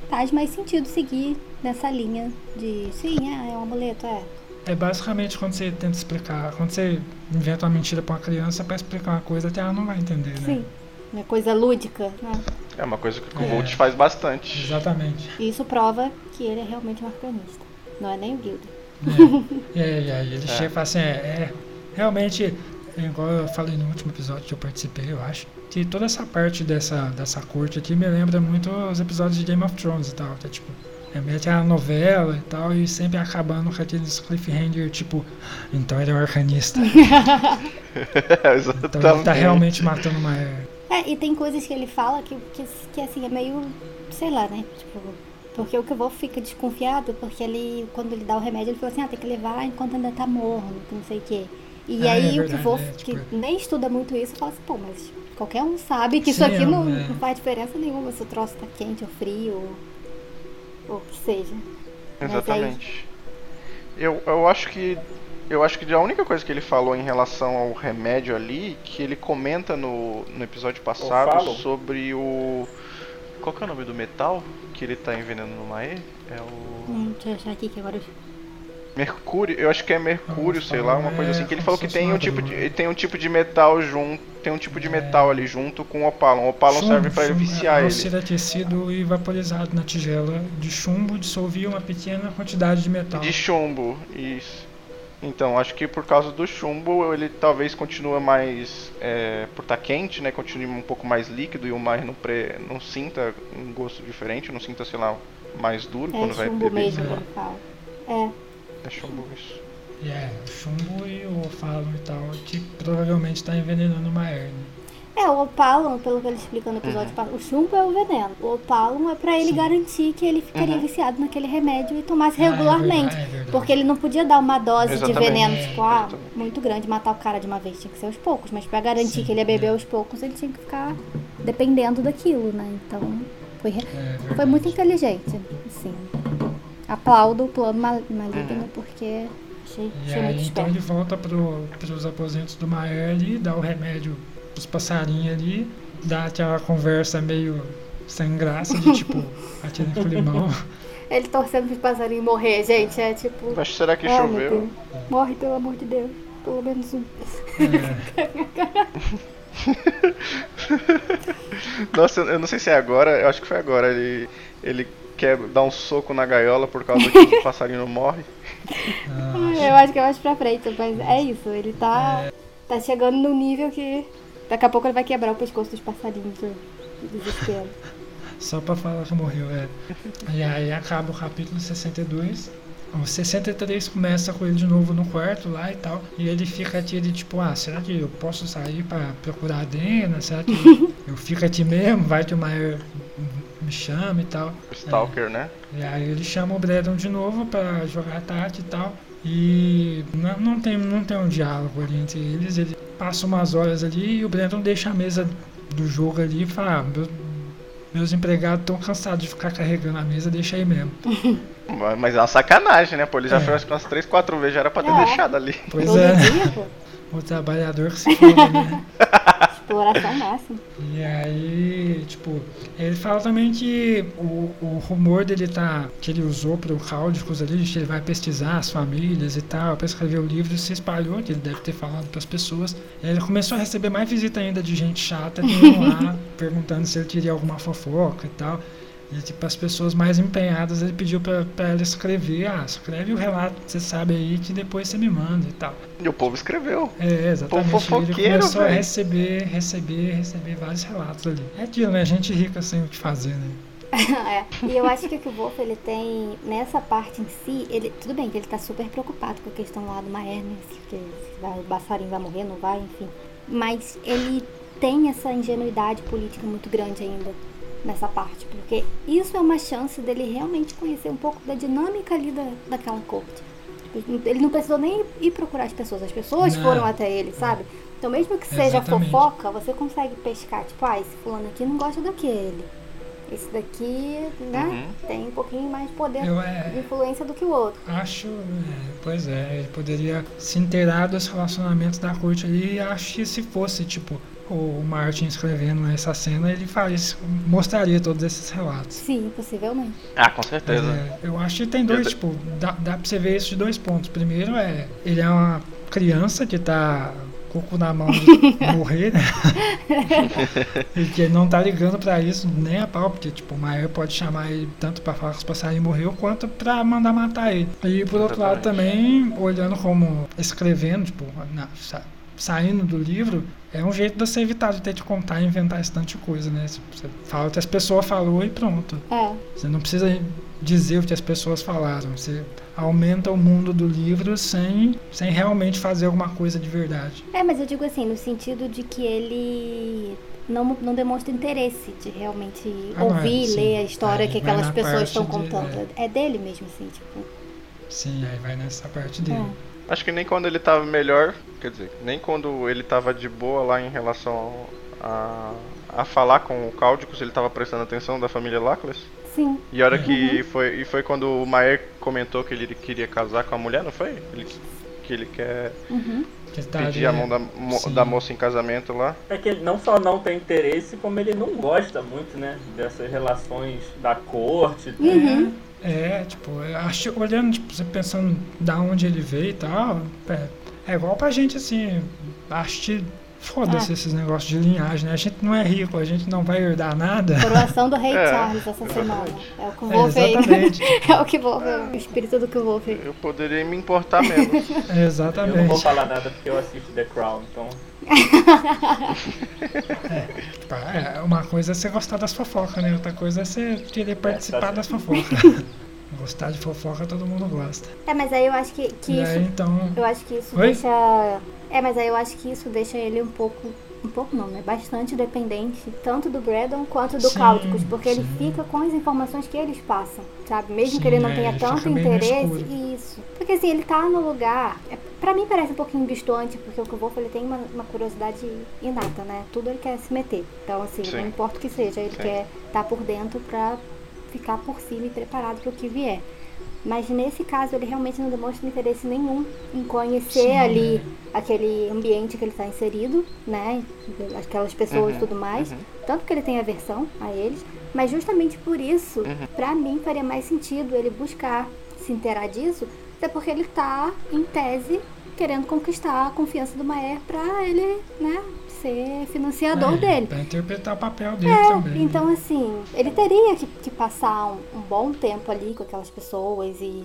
faz mais sentido seguir nessa linha de sim, é, é um amuleto, é. É basicamente quando você tenta explicar, quando você inventa uma mentira pra uma criança pra explicar uma coisa que ela não vai entender, né? Sim. Uma coisa lúdica, né? É uma coisa que o É. Volt faz bastante. Exatamente. E isso prova que ele é realmente um arcanista. Não é nem o Guild. É. E aí ele É. chega e fala assim, é, é, realmente, é igual eu falei no último episódio que eu participei, eu acho, que toda essa parte dessa, dessa corte aqui me lembra muito os episódios de Game of Thrones e tal, que é tipo, é meio que a novela e tal, e sempre acabando com aqueles cliffhanger, tipo, então ele é um arcanista, *laughs* então ele tá realmente matando uma... É, e tem coisas que ele fala que, que, que assim, é meio, sei lá, né? Tipo, porque o que o Wolf fica desconfiado, porque ele, quando ele dá o remédio, ele fala assim, ah, tem que levar enquanto ainda tá morno, que não sei o quê. E Ah, é aí o que verdade, o Wolf, é, tipo- que nem estuda muito isso, fala assim, pô, mas qualquer um sabe que isso Sim, aqui não, é. não faz diferença nenhuma se o troço tá quente ou frio, ou, ou o que seja. Mas aí- Exatamente. Eu, eu acho que. Eu acho que a única coisa que ele falou em relação ao remédio ali, que ele comenta no, no episódio passado sobre o. Qual que é o nome do metal que ele tá envenenando no Mae? É o. Hum, deixa eu achar aqui que agora eu... Mercúrio, eu acho que é mercúrio, sei lá, uma coisa é assim, que ele falou que tem um tipo de, tem um tipo de metal junto, tem um tipo de metal ali junto com o opalon. O opalon Chumbo, serve pra ele viciar Ao ele. ser aquecido e vaporizado na tigela de chumbo, dissolvia uma pequena quantidade de metal. De chumbo, isso. Então, acho que por causa do chumbo, ele talvez continue mais. É, por estar quente, né? Continue um pouco mais líquido e o mar não, pre, não sinta um gosto diferente, não sinta, sei lá, mais duro É quando vai beber. mesmo, sei lá. fala. É, É chumbo isso. É, o chumbo e o falo e tal, que provavelmente está envenenando uma hernia. É, o Opalon, pelo que ele explica no episódio passado, o chumbo é o veneno. O Opalon é pra ele Sim. garantir que ele ficaria Uhum. viciado naquele remédio e tomasse Ah, é regularmente. verdade, é verdade. porque ele não podia dar uma dose Exatamente. de veneno, É, tipo, ah, muito grande, matar o cara de uma vez. Tinha que ser aos poucos. Mas pra garantir Sim, que ele ia beber é. aos poucos, ele tinha que ficar dependendo daquilo, né? Então, foi, É foi muito inteligente, assim. Aplaudo o plano ma- maligno, Uhum. porque achei, E achei muito aí então ele volta pro, pros aposentos do Maer ali, dá o remédio pros passarinhos ali, dá aquela conversa meio sem graça, de tipo, *laughs* atira com limão. Ele torcendo pros passarinhos morrer, gente. É tipo. Mas será que meu choveu? Morre, pelo amor de Deus. Pelo menos um. É, *laughs* Nossa, eu não sei se é agora, eu acho que foi agora. Ele, ele quer dar um soco na gaiola por causa que o passarinho não morre. ah, Eu acho que é mais pra frente, mas é isso. Ele tá, tá chegando no nível que daqui a pouco ele vai quebrar o pescoço dos passarinhos de de desespero. *laughs* Só pra falar que morreu, é. E aí acaba o capítulo 62. O 63 começa com ele de novo no quarto lá e tal. E ele fica aqui, ele tipo, ah, será que eu posso sair pra procurar a Dena? Será que *laughs* eu fico aqui mesmo? Vai que o Maior me chama e tal. O Stalker, né? E aí ele chama o Bredon de novo pra jogar tarde e tal. E não, não, tem, não tem um diálogo ali entre eles. Ele passa umas horas ali e o Brandon deixa a mesa do jogo ali e fala: ah, meus, meus empregados estão cansados de ficar carregando a mesa, deixa aí mesmo. *laughs* Mas é uma sacanagem, né? Pô, ele já É. fez umas 3, 4 vezes, já era pra ter É. deixado ali. Pois é, *laughs* o trabalhador que se foda ali, né? *laughs* Máxima. E aí, tipo, ele fala também que o, o rumor dele tá. que ele usou pro Cáudicos ali, de que ele vai pesquisar as famílias e tal, pra escrever o livro, se espalhou, que ele deve ter falado pras pessoas. Ele começou a receber mais visita ainda de gente chata que lá *laughs* perguntando se ele queria alguma fofoca e tal. E tipo, as pessoas mais empenhadas ele pediu pra, pra ela escrever, ah, escreve o relato que você sabe aí que depois você me manda e tal. E o povo escreveu. É, exatamente. Pô, fofoqueiro, ele começou a velho. receber, receber, receber vários relatos ali. É aquilo, né? Gente rica sem o que fazer, né? *laughs* é. E eu acho que o que o Wolf ele tem nessa parte em si, ele tudo bem que ele tá super preocupado com a questão lá do Maer, né? Se, que- vai- o Bassarim vai morrer, não vai, enfim. Mas ele tem essa ingenuidade política muito grande ainda nessa parte, porque isso é uma chance dele realmente conhecer um pouco da dinâmica ali da, daquela corte. Ele não precisou nem ir procurar as pessoas, as pessoas Não. foram até ele, sabe? Então mesmo que seja Exatamente. fofoca, você consegue pescar, tipo, ah, esse fulano aqui não gosta daquele. Esse daqui, né, Uhum. tem um pouquinho mais poder Eu de é, influência do que o outro. acho, é, pois é, ele poderia se inteirar dos relacionamentos da corte ali e acho que se fosse, tipo, o Martin escrevendo essa cena, ele faria, isso, mostraria todos esses relatos. Sim, possivelmente. Ah, com certeza. é, eu acho que tem dois, Eu- tipo, dá, dá pra você ver isso de dois pontos. Primeiro é, ele é uma criança que tá com o cu na mão de *laughs* morrer, né? *laughs* e que ele não tá ligando pra isso nem a pau, porque, tipo, o Maier pode chamar ele tanto pra falar que os passarinhos morreu, quanto pra mandar matar ele. E por outro lado também, olhando como escrevendo, tipo, na- sa- saindo do livro, é um jeito de você evitar de ter que contar e inventar esse tanto de coisa, né? Você fala o que as pessoas falou e pronto. É, Você não precisa dizer o que as pessoas falaram. Você aumenta o mundo do livro sem, sem realmente fazer alguma coisa de verdade. é, mas eu digo assim, no sentido de que ele não, não demonstra interesse de realmente Ah, é, ouvir e sim. ler a história Aí que aquelas pessoas estão de- contando. É. dele mesmo, assim, tipo. Sim, aí vai nessa parte dele. É. Acho que nem quando ele tava melhor, quer dizer, nem quando ele tava de boa lá em relação a, a falar com o Cáudicos, ele tava prestando atenção da família Lackless. Sim. E a hora Uhum. que foi, e foi quando o Maer comentou que ele queria casar com a mulher, não foi? Ele, que ele quer Uhum. Que tá pedir a mão da, mo- da moça em casamento lá. É que ele não só não tem interesse, como ele não gosta muito, né? Dessas relações da corte. Uhum. É, tipo, acho, olhando, tipo, você pensando da onde ele veio e tal, é, é igual pra gente, assim, acho que foda-se Ah. esses negócios de linhagem, né? A gente não é rico, a gente não vai herdar nada. Coroação do Rei É, Charles essa semana. exatamente. É o que o É, Wolf aí. exatamente. *laughs* É o que o Wolf, o espírito do que o Wolf. Eu poderia me importar *laughs* menos. Eu não vou Exatamente. falar nada porque eu assisto The Crown, então. *laughs* Tipo, é, uma coisa é você gostar das fofocas, né? Outra coisa é você querer participar tá das fofocas. Gostar de fofoca todo mundo gosta. É, mas aí eu acho que, que isso. aí, então, Eu acho que isso Oi? deixa. É, mas aí eu acho que isso deixa ele um pouco. Um pouco não, né? Bastante dependente tanto do Bradon quanto do Cáuticos, porque ele sim. fica com as informações que eles passam, sabe? Mesmo Sim, que ele não é, tenha ele tanto interesse, isso. Porque assim, ele tá no lugar. É, pra mim parece um pouquinho distante, porque o que o Wolf ele tem uma, uma curiosidade inata, né? Tudo ele quer se meter. Então, assim, Sim. não importa o que seja, ele Sim. quer estar por dentro pra ficar por cima e preparado para o que vier. Mas nesse caso ele realmente não demonstra interesse nenhum em conhecer Sim, ali aquele ambiente que ele está inserido, né? Aquelas pessoas e Uhum, tudo mais. uhum. Tanto que ele tem aversão a eles. Mas justamente por isso, Uhum. pra mim faria mais sentido ele buscar se inteirar disso, até porque ele tá, em tese, querendo conquistar a confiança do Maer pra ele, né, ser financiador é, dele. Pra interpretar o papel dele É, também. né? então assim, ele teria que, que passar um, um bom tempo ali com aquelas pessoas e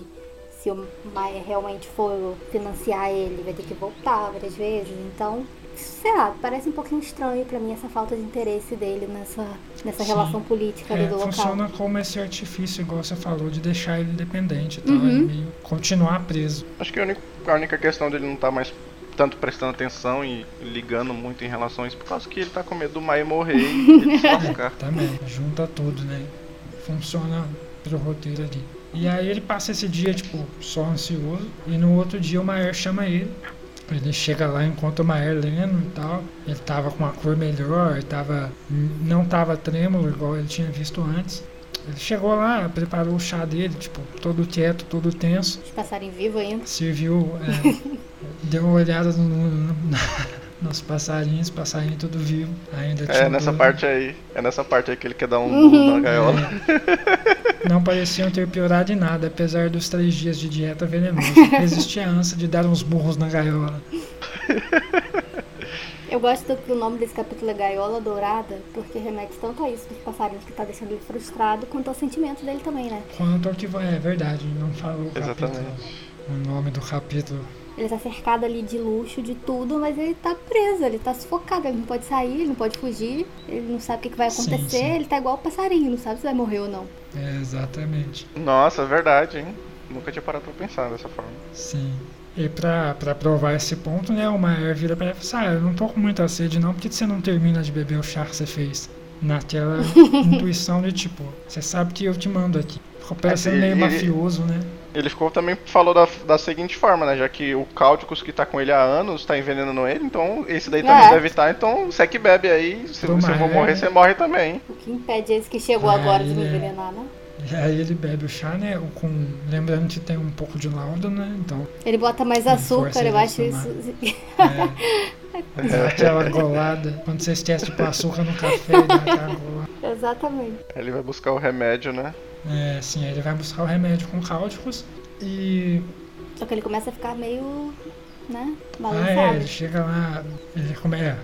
se o Maia realmente for financiar ele, vai ter que voltar várias vezes. Então, sei lá, parece um pouquinho estranho pra mim essa falta de interesse dele nessa, nessa Sim. relação política ali É, do local. funciona como esse artifício, igual você falou, de deixar ele dependente e tal, Uhum. ele meio continuar preso. Acho que a única, a única questão dele não tá mais tanto prestando atenção e ligando muito em relação a isso, por causa que ele tá com medo do Maia morrer e *laughs* ele se lascar. Também, junta tudo, né? funciona pro roteiro ali. E aí ele passa esse dia, tipo, só ansioso. E no outro dia o Maier chama ele. Ele chega lá, encontra o Maier lendo e tal. Ele tava com uma cor melhor, ele tava, não tava trêmulo igual ele tinha visto antes. Ele chegou lá, preparou o chá dele, tipo, todo quieto, todo tenso. Os passarinhos vivos ainda. Serviu, é, *laughs* deu uma olhada no, no, nos passarinhos, passarinho tudo vivo. Ainda é nessa parte aí. É nessa parte aí que ele quer dar um uhum. na gaiola. É. Não pareciam ter piorado em nada, apesar dos três dias de dieta venenosa. *laughs* Existia a ânsia de dar uns burros na gaiola. *laughs* Eu gosto do que o nome desse capítulo é Gaiola Dourada, porque remete tanto a isso dos passarinhos que tá deixando ele frustrado, quanto ao sentimento dele também, né? Quanto ao que é verdade, não falou o Exatamente. capítulo. O nome do capítulo. Ele tá cercado ali de luxo, de tudo, mas ele tá preso, ele tá sufocado, ele não pode sair, ele não pode fugir, ele não sabe o que, que vai acontecer, sim, sim. ele tá igual o passarinho, não sabe se vai morrer ou não. É, exatamente. Nossa, é verdade, hein? Nunca tinha parado pra pensar dessa forma. Sim. E pra, pra provar esse ponto, né, o Maier vira pra ele e fala assim, ah, eu não tô com muita sede não, por que você não termina de beber o chá que você fez? Naquela *laughs* intuição de tipo, você sabe que eu te mando aqui. Ficou parecendo meio mafioso, né? Ele ficou também falou da, da seguinte forma, né? Já que o Cáudicos que tá com ele há anos tá envenenando ele, então esse daí também é. deve estar. Tá, então você que bebe aí, se, se eu for morrer, você morre também. O que impede esse que chegou agora de me envenenar, né? E aí ele bebe o chá, né? Com, lembrando que tem um pouco de laudo, né? Então. Ele bota mais açúcar, eu acho isso. É. *laughs* aquela golada. Quando você esquece de pôr açúcar no café, dá aquela golada. Exatamente. Ele vai buscar o remédio, né? É, sim, ele vai buscar o remédio com cáuticos e. Só que ele começa a ficar meio. né? Balançado. Ah, é, ele chega lá, ele come, é,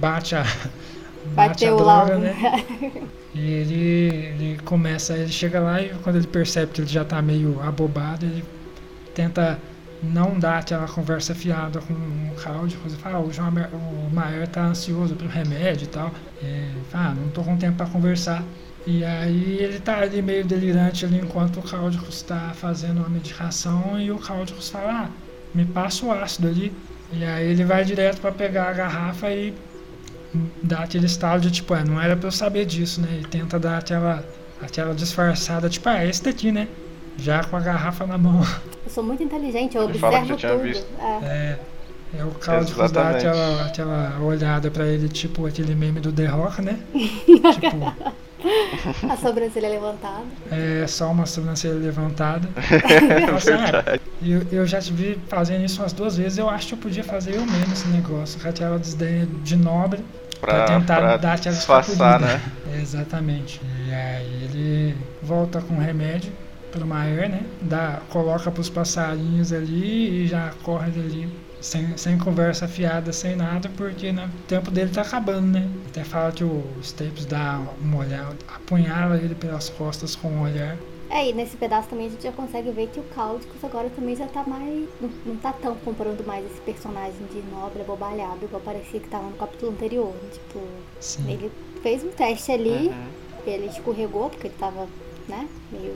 bate a. Bate a droga, né? *laughs* e ele, ele começa, ele chega lá e quando ele percebe que ele já tá meio abobado, ele tenta não dar aquela conversa fiada com o Claudio, e fala, ah, o, João, o Maier tá ansioso pelo remédio e tal. E, fala, ah, não tô com tempo para conversar. E aí ele tá ali meio delirante ali enquanto o Cáudicos está fazendo a medicação e o Cáudicos fala, ah, me passa o ácido ali. E aí ele vai direto para pegar a garrafa e dá aquele estalo de tipo, é, não era pra eu saber disso, né? E tenta dar aquela, aquela disfarçada, tipo, ah, é esse daqui, né? Já com a garrafa na mão. Eu sou muito inteligente, eu ele observo tudo. Visto. É. é. É o Cáudicos dá aquela, aquela olhada pra ele, tipo aquele meme do The Rock, né? *laughs* tipo, A sobrancelha levantada. É, só uma sobrancelha levantada. *laughs* É eu, eu já te vi fazendo isso umas duas vezes. Eu acho que eu podia fazer eu mesmo esse negócio. Aquela desdenha de nobre pra, pra tentar pra dar aquela disfarçar, né? Exatamente. E aí ele volta com o remédio pro Maier, né? Dá, coloca pros passarinhos ali e já corre ali sem, sem conversa fiada, sem nada, porque né, o tempo dele tá acabando, né? Até fala que o Staples dá uma olhada, apunhala ele pelas costas com um olhar. É, e nesse pedaço também a gente já consegue ver que o Cáudicos agora também já tá mais. Não, não tá tão comprando mais esse personagem de nobre abobalhado, igual parecia que tava no capítulo anterior. Tipo, Sim. ele fez um teste ali, uhum. ele escorregou, porque ele tava, né, meio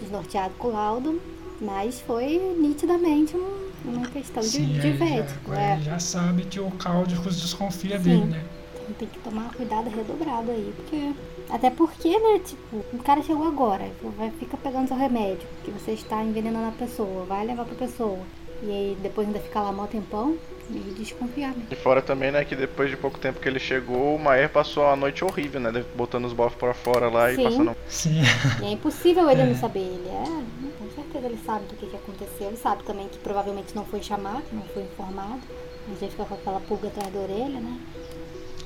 desnorteado com o laudo, mas foi nitidamente um uma questão Sim, de, de vético. Já, é. já sabe que o Cáudicos desconfia Sim. dele, né? Então tem que tomar cuidado redobrado aí, porque. Até porque, né, tipo, o cara chegou agora, vai, fica pegando seu remédio, que você está envenenando a pessoa, vai levar pra pessoa. E aí depois ainda ficar lá mó tempão, e desconfiar, né? E fora também, né, que depois de pouco tempo que ele chegou, o Maer passou a noite horrível, né? Botando os bofs pra fora lá Sim. e passando. Sim. E é impossível ele é. não saber. Ele é certeza ele sabe do que, que aconteceu. Ele sabe também que provavelmente não foi chamado, não foi informado. A gente fica com aquela pulga atrás da orelha, né?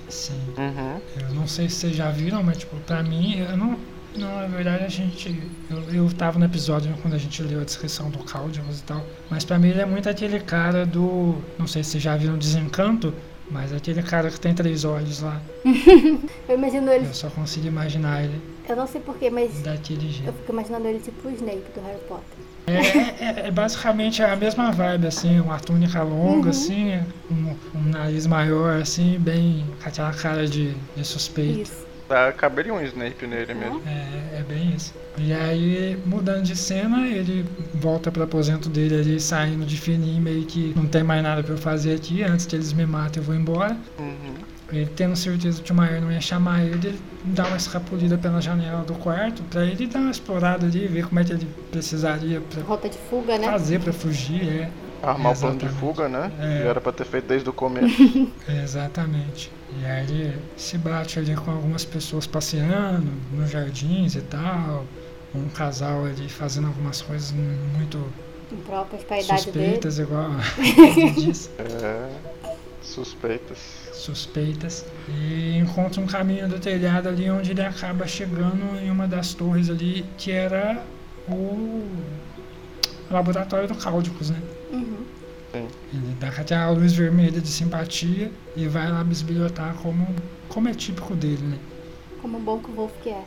Sim. Uhum. Eu não sei se vocês já viram, mas tipo, pra mim, eu não. Não, na verdade a gente. Eu, eu tava no episódio quando a gente leu a descrição do Caldros e tal. Mas pra mim ele é muito aquele cara do. Não sei se vocês já viram Desencanto, mas aquele cara que tem três olhos lá. *laughs* eu imagino ele. Eu só consigo imaginar ele. Eu não sei porquê, mas. Daquele jeito. Eu fico imaginando ele tipo o Snape do Harry Potter. É, é, é basicamente a mesma vibe, assim, uma túnica longa, uhum. assim, um, um, nariz maior, assim, bem. com aquela cara de, de suspeito. Isso. Dá, caberia um Snape nele mesmo. É, é bem isso. E aí, mudando de cena, ele volta pro aposento dele ali, saindo de fininho, meio que não tem mais nada pra eu fazer aqui, antes que eles me matem eu vou embora. Uhum. Ele tendo certeza que o Maier não ia chamar ele, ele dá uma escapulida pela janela do quarto pra ele dar uma explorada ali, ver como é que ele precisaria pra Rota de fuga, né? fazer pra fugir, é. Armar o plano de Exatamente. fuga, né? É. Que era pra ter feito desde o começo. *laughs* Exatamente. E aí ele se bate ali com algumas pessoas passeando nos jardins e tal. Um casal ali fazendo algumas coisas muito Impróprias pra idade dele. suspeitas, igual *laughs* disse. É. Suspeitas. Suspeitas. E encontra um caminho do telhado ali onde ele acaba chegando em uma das torres ali que era o laboratório do Cáudicos, né? Uhum. Ele dá aquela luz vermelha de simpatia e vai lá bisbilhotar como, como é típico dele, né? Como um bom que o Wolf que é.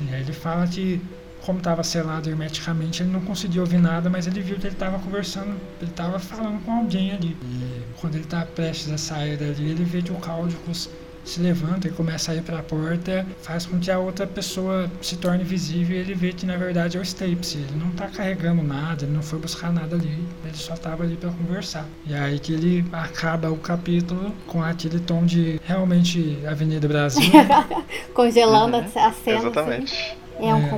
E aí ele fala que, como estava selado hermeticamente, ele não conseguia ouvir nada, mas ele viu que ele estava conversando, ele estava falando com alguém ali. E quando ele está prestes a sair dali, ele vê que o Cáudicos se levanta e começa a ir para a porta, faz com que a outra pessoa se torne visível e ele vê que na verdade é o Stapes. Ele não está carregando nada, ele não foi buscar nada ali, ele só estava ali para conversar. E aí que ele acaba o capítulo com aquele tom de realmente Avenida Brasil. *laughs* Congelando Uhum. a cena. Exatamente. Assim. É um É.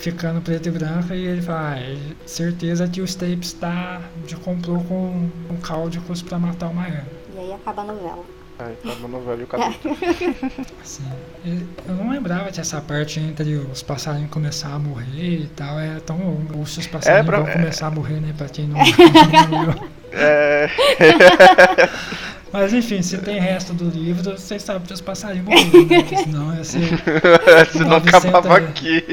ficando preto e branco e ele fala, ah, é certeza que o Stapes está de complô com, com Cáudicos para matar o Maior. E aí acaba a novela. Aí acaba a novela e o capítulo. *laughs* Assim, eu não lembrava que essa parte entre os passarinhos começar a morrer e tal é tão longa. Ou se os passarinhos pra- vão começar a morrer, né? Pra quem não, *laughs* *laughs* não. É. Mas enfim, se tem resto do livro, vocês sabem que os passarinhos morreram, né? Porque senão ia ser *laughs* Senão 900 acabava é. aqui.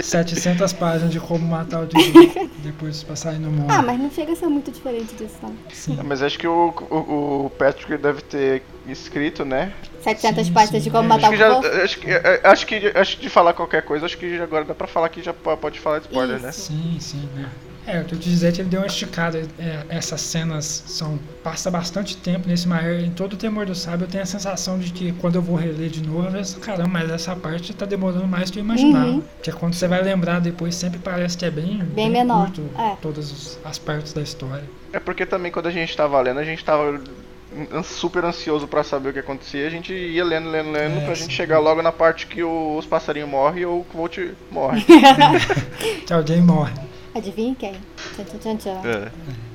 700 páginas de como matar o Diego. Depois os passarinhos não Ah, mas não chega a ser muito diferente disso, não. Sim. Mas acho que o, o, o Patrick deve ter escrito, né? 700 Sim, páginas sim, de como é. matar Acho o já, acho, que, é, acho, que, acho que de falar qualquer coisa, acho que agora dá pra falar que já po- pode falar de spoiler, né? Isso. Sim, sim, né? É, eu tô te dizer que ele deu uma esticada. é, essas cenas são. Passa bastante tempo nesse maior. Em todo o temor do sábio, eu tenho a sensação de que quando eu vou reler de novo, eu penso, caramba, mas essa parte tá demorando mais do que eu imaginava. Uhum. Porque quando você vai lembrar depois, sempre parece que é bem, bem, menor, curto é. todas os- as partes da história. É porque também quando a gente tava lendo, a gente tava super ansioso pra saber o que acontecia. A gente ia lendo, lendo, lendo, É, pra sim. gente chegar logo na parte que o- os passarinhos morrem ou o Volt morre. *laughs* *laughs* Que alguém morre. Adivinha quem? Tchan, tchan, tchan, tchan. É.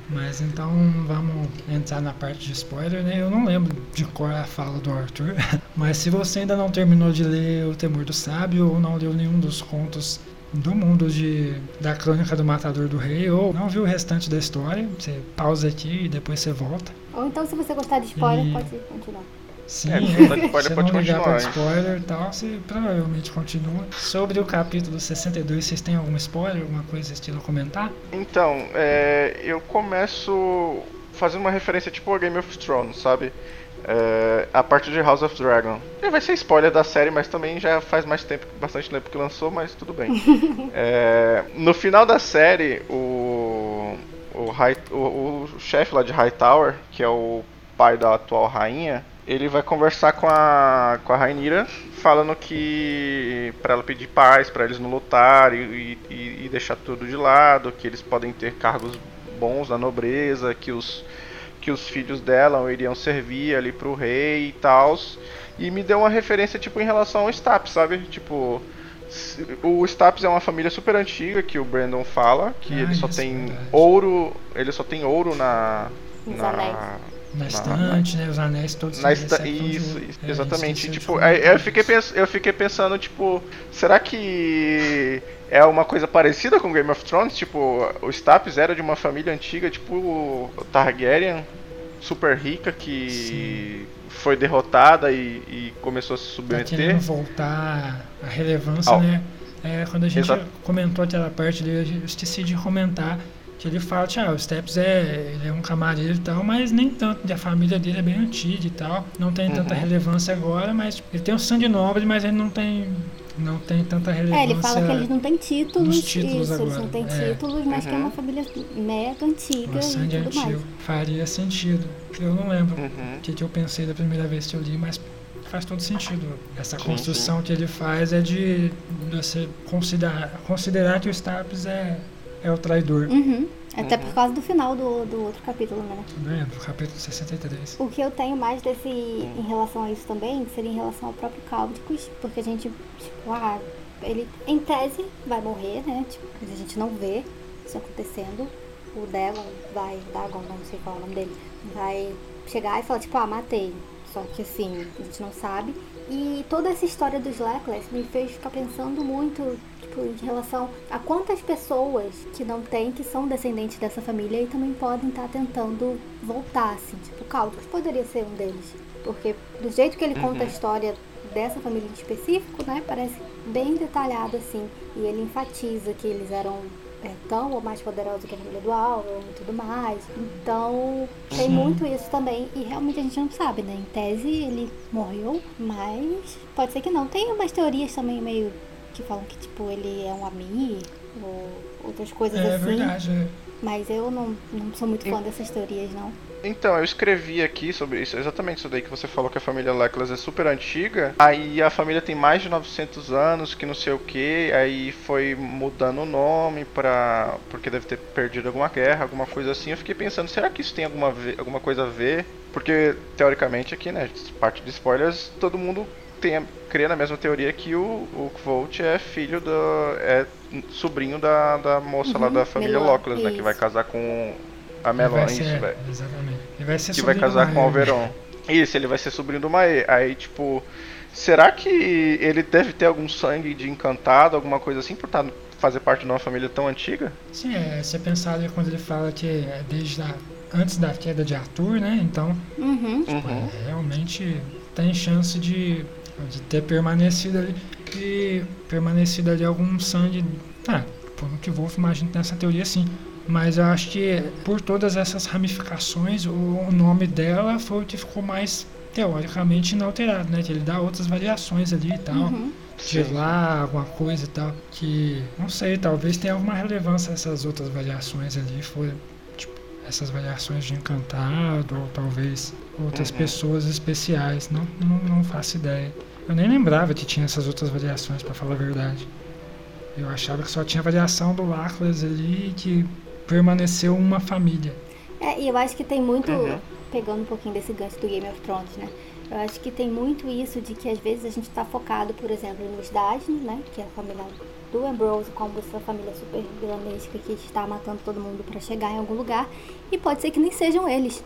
Mas então vamos entrar na parte de spoiler, né? Eu não lembro de qual é a fala do Arthur, *laughs* mas se você ainda não terminou de ler O Temor do Sábio ou não leu nenhum dos contos do mundo de, da Crônica do Matador do Rei ou não viu o restante da história, você pausa aqui e depois você volta. Ou então, se você gostar de spoiler, E- pode continuar. Sim, É, se *laughs* se pode não ligar para spoiler e tal, você provavelmente continua. Sobre o capítulo 62, vocês têm algum spoiler, alguma coisa estilo a comentar? Então, é, eu começo fazendo uma referência tipo a Game of Thrones, sabe? É, a parte de House of Dragon. É, vai ser spoiler da série, mas também já faz mais tempo, bastante tempo que lançou, mas tudo bem. *laughs* É, no final da série, o o, High- o, o chefe lá de Hightower, que é o pai da atual rainha, ele vai conversar com a com a Rainira, falando que para ela pedir paz, para eles não lutarem e, e, e deixar tudo de lado, que eles podem ter cargos bons na nobreza, que os que os filhos dela iriam servir ali pro rei e tal. E me deu uma referência tipo em relação ao Staps, sabe? Tipo, o Staps é uma família super antiga que o Brandon fala, que Ah, ele só isso, tem verdade. ouro, ele só tem ouro na Nos na, anéis. Na estante, né? Os anéis todos na esta... Isso, ouro. isso, É, exatamente. tipo, eu fiquei, pens... eu fiquei pensando, tipo, será que é uma coisa parecida com Game of Thrones? Tipo, o Staps era de uma família antiga, tipo o Targaryen, super rica, que foi derrotada e, e começou a se Tá submeter. querendo voltar a relevância, Ao- né? É, quando a gente Exato. comentou aquela parte dele, eu esqueci de comentar que ele fala que ah, o Steps é, ele é um camareiro e tal, mas nem tanto, a família dele é bem antiga e tal, não tem tanta Uhum. relevância agora, mas ele tem um sangue nobre, mas ele não tem, não tem tanta relevância. É, ele fala que eles não têm títulos, títulos isso, eles agora, não têm é. títulos, mas que é Uhum. uma família mega antiga o sangue e tudo mais. antigo. Faria sentido. Eu não lembro Uhum. o que, que eu pensei da primeira vez que eu li, mas faz todo sentido. Essa construção que ele faz é de você considerar, considerar que o Staps é, é o traidor. Uhum. Até por causa do final do, do outro capítulo, né? É, do capítulo 63. O que eu tenho mais desse em relação a isso também seria em relação ao próprio Cáudicos, porque a gente, tipo, ah, ele em tese vai morrer, né? Tipo, a gente não vê isso acontecendo. O Dagon vai, Dagon, não sei qual é o nome dele, vai chegar e falar, tipo, ah, matei. Só que assim, a gente não sabe. E toda essa história dos Leclerc me fez ficar pensando muito, tipo, em relação a quantas pessoas que não têm, que são descendentes dessa família e também podem estar tentando voltar, assim. Tipo, Caldus poderia ser um deles. Porque do jeito que ele Uhum. conta a história dessa família em específico, né, parece bem detalhado, assim. E ele enfatiza que eles eram é, tão ou mais poderosos que a família do Alvin e tudo mais. Então, tem muito isso também. E realmente a gente não sabe, né? Em tese ele morreu, mas pode ser que não. Tem umas teorias também meio que falam que, tipo, ele é um amigo ou outras coisas É assim. verdade. é. Mas eu não, não sou muito fã dessas teorias, não. Então, eu escrevi aqui sobre isso, exatamente isso daí que você falou que a família Leclerc é super antiga. Aí a família tem mais de 900 anos, que não sei o que, aí foi mudando o nome pra. porque deve ter perdido alguma guerra, alguma coisa assim. Eu fiquei pensando, será que isso tem alguma, alguma coisa a ver? Porque, teoricamente, aqui, né, parte de spoilers, todo mundo tem, a- crê na mesma teoria que o, o Kvolt é filho do. é sobrinho da, da moça lá Uhum, da família Melon, Lockles, né, que vai casar com a Melon, isso, velho Exatamente. Ele vai ser que vai casar com o. Alveron. Isso, ele vai ser sobrinho do Mae. Aí, tipo, será que ele deve ter algum sangue de encantado, alguma coisa assim, por tá, fazer parte de uma família tão antiga? Sim, é, você pensar ali quando ele fala que é desde a, antes da queda de Arthur, né? Então, Uhum. Uhum. é, realmente tem chance de, de ter permanecido ali e permanecido ali algum sangue. Ah, por um que Wolf imagina nessa teoria sim. Mas eu acho que por todas essas ramificações, o, o nome dela foi o que ficou mais teoricamente inalterado, né? Que ele dá outras variações ali e tal. Uhum. de lá, alguma coisa e tal, que não sei, talvez tenha alguma relevância essas outras variações ali, foi tipo, essas variações de encantado, ou talvez outras Uhum. pessoas especiais, não, não, não faço ideia. Eu nem lembrava que tinha essas outras variações, pra falar a verdade. Eu achava que só tinha variação do Laclas ali que permaneceu uma família. É, e eu acho que tem muito, Uhum. pegando um pouquinho desse gancho do Game of Thrones, né? Eu acho que tem muito isso de que às vezes a gente tá focado, por exemplo, nos Dasni, né? Que é a família do Ambrose, como essa família super vilanesca que está matando todo mundo pra chegar em algum lugar. E pode ser que nem sejam eles.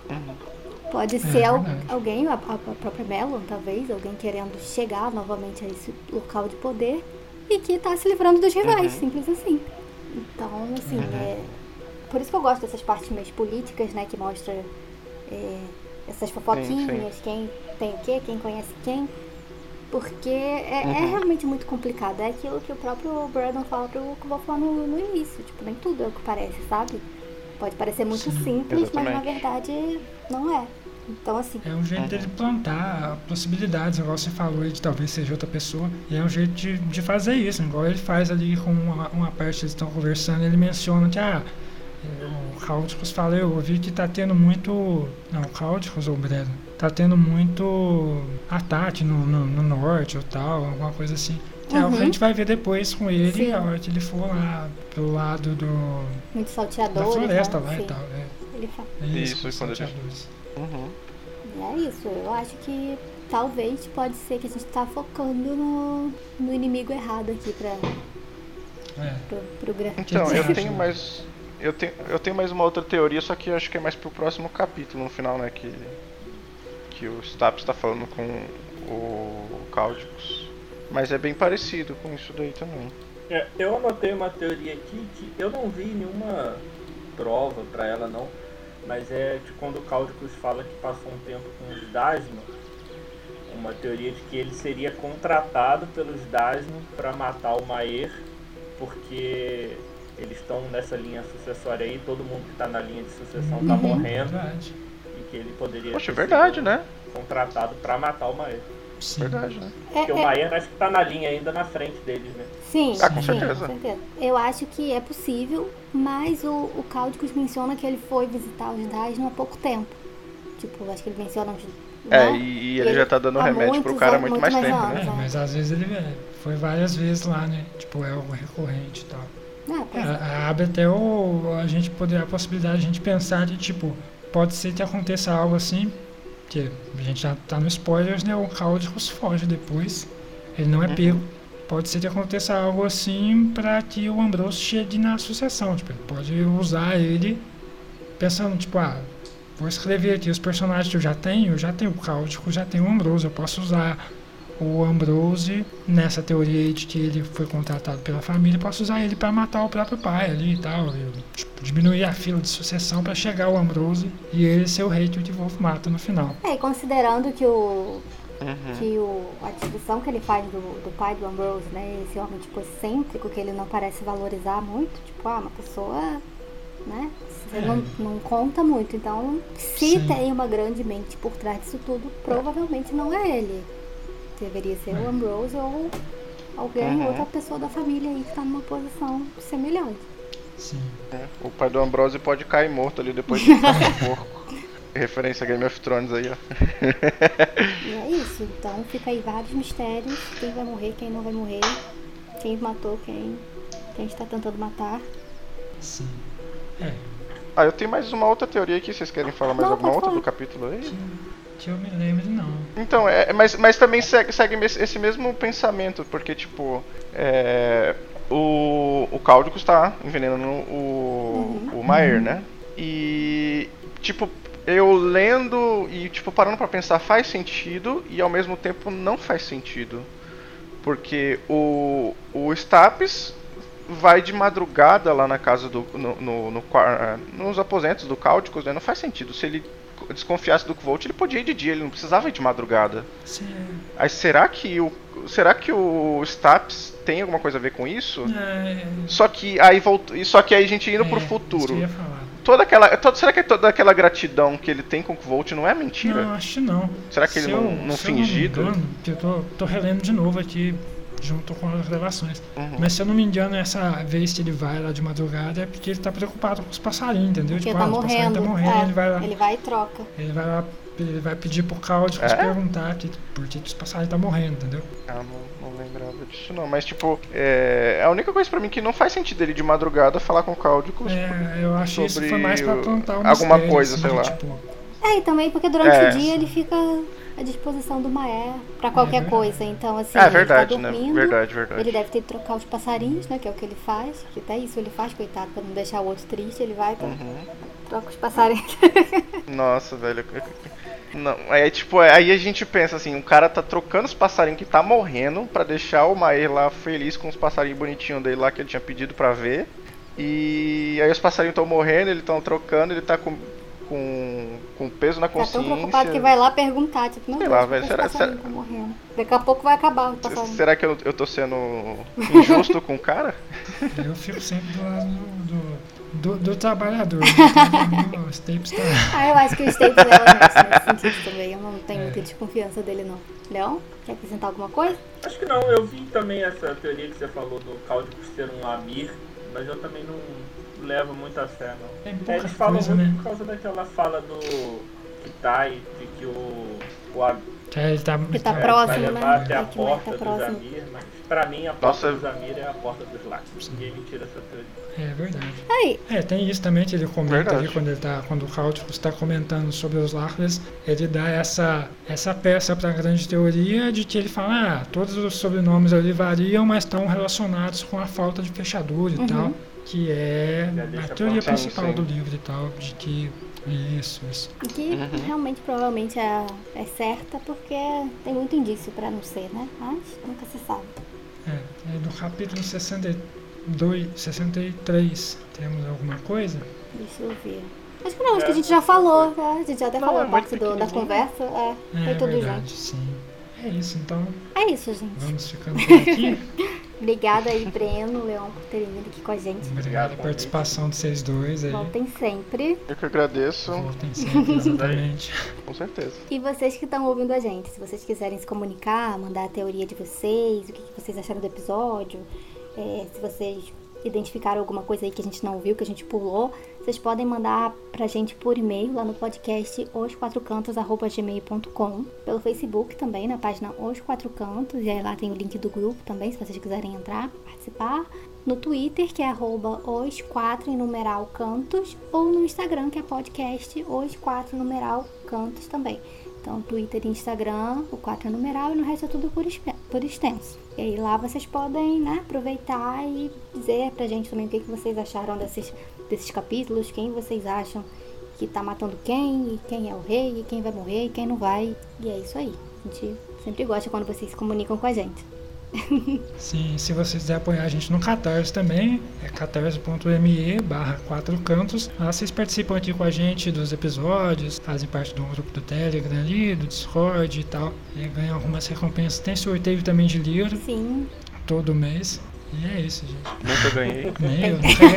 Pode ser al- verdade. alguém, a, a própria Melon, talvez, alguém querendo chegar novamente a esse local de poder e que tá se livrando dos rivais, simples assim. Então, assim, é, por isso que eu gosto dessas partes mais políticas, né? Que mostra é, essas fofoquinhas, quem tem o quê, quem conhece quem. Porque é, é realmente muito complicado. É aquilo que o próprio Brandon fala pro que eu vou falar no, no início. Tipo, nem tudo é o que parece, sabe? Pode parecer muito simples, mas na exatamente. verdade não é. Então, assim, É um jeito dele plantar possibilidades, igual você falou aí, de talvez seja outra pessoa. E é um jeito de, de fazer isso, igual ele faz ali com uma, uma parte que eles estão conversando, ele menciona que, ah, o Cáuticos fala, eu ouvi que tá tendo muito. Não, Cáuticos ou Breno, tá tendo muito ataque no, no, no norte ou tal, alguma coisa assim. Que é o que a Uhum. gente vai ver depois com ele, Sim. a hora que ele for lá pelo lado do, muito da salteadores. floresta né? lá e Sim, tal. É, Ele fala. é Isso, os quando ele-. Uhum. E é isso, eu acho que talvez pode ser que a gente tá focando no, no inimigo errado aqui pra, É. pro, pro. Então, eu tenho mais. Eu tenho, eu tenho mais uma outra teoria, só que eu acho que é mais pro próximo capítulo no final, né? Que. Que o Staps tá falando com o Cáudicos. Mas é bem parecido com isso daí também. É, eu anotei uma teoria aqui que eu não vi nenhuma prova pra ela não, mas é de quando o Cáudicos fala que passou um tempo com os Dasno, uma teoria de que ele seria contratado pelos Dasno para matar o Maer, porque eles estão nessa linha sucessória aí, todo mundo que tá na linha de sucessão tá Uhum. morrendo Verdade. e que ele poderia Poxa, ter verdade, sido né? contratado para matar o Maer. Sim. Verdade, né? É, Porque o é, Maer acho que tá na linha ainda na frente deles, né? sim, Ah, com sim, certeza. com certeza. Eu acho que é possível, mas o, o Cáudicos menciona que ele foi visitar os Dasno há pouco tempo. Tipo, acho que ele menciona uns. É, né? e, e ele já tá dando remédio pro cara há anos- muito mais muito tempo, mais né? anos. É, mas às vezes ele é, foi várias vezes lá, né? Tipo, é algo recorrente e tal. Ah, pois é. abre até o, a gente poder a possibilidade de a gente pensar de tipo, pode ser que aconteça algo assim, que a gente já tá no spoilers, né? O Cáudicos foge depois, ele não é Uhum. pego. Pode ser que aconteça algo assim para que o Ambrose chegue na sucessão, tipo, ele pode usar ele pensando, tipo, ah, vou escrever aqui os personagens que eu já tenho, eu já tenho o Cáudico, já tenho o Ambrose, eu posso usar o Ambrose nessa teoria aí de que ele foi contratado pela família, posso usar ele para matar o próprio pai ali e tal, e, tipo, diminuir a fila de sucessão para chegar o Ambrose e ele ser o rei que o Wolf mata no final. É, e considerando que o Uhum. que o, a descrição que ele faz do, do pai do Ambrose, né? Esse homem, tipo, excêntrico, que ele não parece valorizar muito. Tipo, ah, uma pessoa, né? Você não, não conta muito. Então, se Sim. tem uma grande mente por trás disso tudo, provavelmente não é ele. Deveria ser o. Ambrose ou alguém, Uhum. outra pessoa da família aí que tá numa posição semelhante. Sim. É, O pai do Ambrose pode cair morto ali depois de ficar um *laughs* porco. Referência a Game of Thrones aí, ó. E é isso. Então fica aí vários mistérios. Quem vai morrer, quem não vai morrer. Quem matou, quem, quem está tentando matar. Sim. É, Ah, eu tenho mais uma outra teoria aqui, vocês querem falar mais Não, alguma outra falar. do capítulo aí? que, que eu me lembro não. Então, é, mas, mas também segue, segue esse mesmo pensamento, porque, tipo, é, o, o Cáudico está envenenando o, o Maer, né? E, tipo, eu lendo e, tipo, parando pra pensar, faz sentido e ao mesmo tempo não faz sentido. Porque o, o Stapes vai de madrugada lá na casa do. No, no, no nos aposentos do Cáudicos, né? Não faz sentido. Se ele desconfiasse do Kvolt, ele podia ir de dia, ele não precisava ir de madrugada. Sim, Aí será que o. Será que o Staps tem alguma coisa a ver com isso? é, Só que aí voltou. Só que aí a gente indo é, pro eu futuro. falar. Toda aquela. Toda, será que toda aquela gratidão que ele tem com o Kvolt não é mentira? Não, acho que não. Será que ele Se não, eu- não eu fingido? me engano, que eu tô, tô relendo de novo aqui, junto com as gravações. Uhum. Mas se eu não me engano, essa vez que ele vai lá de madrugada é porque ele tá preocupado com os passarinhos, entendeu? Porque Tipo, tá ah, os passarinhos morrendo. tá morrendo, é, ele vai lá. ele vai e troca. Ele vai lá, ele vai pedir pro Cáudicos É? perguntar que, por que os passarinhos tá morrendo, entendeu? Ah, não, não lembrava disso não. Mas tipo, é. A única coisa pra mim que não faz sentido ele de madrugada falar com o Cáudicos. É, eu acho que isso Sobre foi mais pra o- plantar um alguma mistério, coisa, assim, sei lá. Tipo, É, e também porque durante É. o dia ele fica à disposição do Maé pra qualquer verdade. coisa. Então, assim, É ele verdade, tá né? dormindo. Verdade, verdade. Ele deve ter que trocar os passarinhos, né? Que é o que ele faz. Que até isso ele faz, coitado, pra não deixar o outro triste. Ele vai e Uhum. troca os passarinhos. *laughs* Nossa, velho. Não, aí tipo, aí a gente pensa assim, o cara tá trocando os passarinhos que tá morrendo pra deixar o Maer lá feliz com os passarinhos bonitinhos dele lá que ele tinha pedido pra ver. E aí os passarinhos estão morrendo, eles estão trocando, ele tá com, com, com peso na Tá tão consciência. preocupado que vai lá perguntar, tipo, não, Sei lá, por que velho, será- passarinhos será- morrendo? Daqui a pouco vai acabar o passarinho. Será que eu, eu tô sendo injusto com o cara? eu fico sempre do lado do, do, do, do trabalhador. né? Então, *laughs* o Stapes tá. Ah, eu acho que o Staples é honesto nesse sentido também. Eu não tenho muita desconfiança dele, não. Leão, quer acrescentar alguma coisa? Acho que não, eu vi também essa teoria que você falou do Cáudicos ser um Amir, mas eu também não levo muito a fé, não. Tem É, eles falam coisa, muito né? por causa daquela fala do Kitai, de que o, o Ab- Que ele tá, Que tá tá- próximo, né? levar até a É porta tá dos. Amir, mas pra mim a porta Nossa. dos Amir é a porta dos Lactos. Ninguém me tira essa teoria. É verdade. Aí, É, tem isso também que ele comenta Verdade. ali quando ele tá, quando o Cáutico está comentando sobre os Lacres, ele dá essa essa peça para a grande teoria de que ele fala, ah, todos os sobrenomes ali variam, mas estão relacionados com a falta de fechadura e Uhum. tal, que é a teoria principal do livro e tal, de que isso, isso. que Uhum. realmente provavelmente é, é certa, porque tem muito indício pra não ser, né? Mas nunca se sabe. É, no capítulo 62, 63, temos alguma coisa? Deixa eu ver. Acho que não, acho que a gente já falou, né? A gente já até Não, falou é parte do- da conversa. É, É foi tudo verdade, junto. sim. É isso, então É isso, gente. vamos ficando por aqui. *laughs* Obrigada aí, Breno, Leão, por terem vindo aqui com a gente. Obrigado pela participação de vocês dois aí. Voltem sempre. Eu que agradeço, Voltem sempre, exatamente. com certeza. E vocês que estão ouvindo a gente, se vocês quiserem se comunicar, mandar a teoria de vocês, o que que vocês acharam do episódio, é, se vocês identificaram alguma coisa aí que a gente não viu, que a gente pulou, vocês podem mandar pra gente por e-mail lá no podcast osquatrocantos.gmail.com pelo Facebook também, na página Os Quatro Cantos, e aí lá tem o link do grupo também, se vocês quiserem entrar, participar. no Twitter, que é arroba os 4 em numeral cantos, ou no Instagram, que é podcast os 4 numeral cantos também. Então, Twitter e Instagram, o 4 é numeral e no resto é tudo por, por extenso. E aí lá vocês podem né, aproveitar e dizer pra gente também o que, que vocês acharam desses, desses capítulos, quem vocês acham que tá matando quem, e quem é o rei, e quem vai morrer, e quem não vai. E é isso aí. A gente sempre gosta quando vocês se comunicam com a gente. Sim, se você quiser apoiar a gente no Catarse também, é catarse.me barra quatro cantos. Lá vocês participam aqui com a gente dos episódios, fazem parte do grupo do Telegram ali, do Discord e tal. E ganham algumas recompensas. Tem sorteio também de livro. Sim. Todo mês. E é isso, gente. Nunca ganhei. Nem eu, *laughs* nunca ganhei.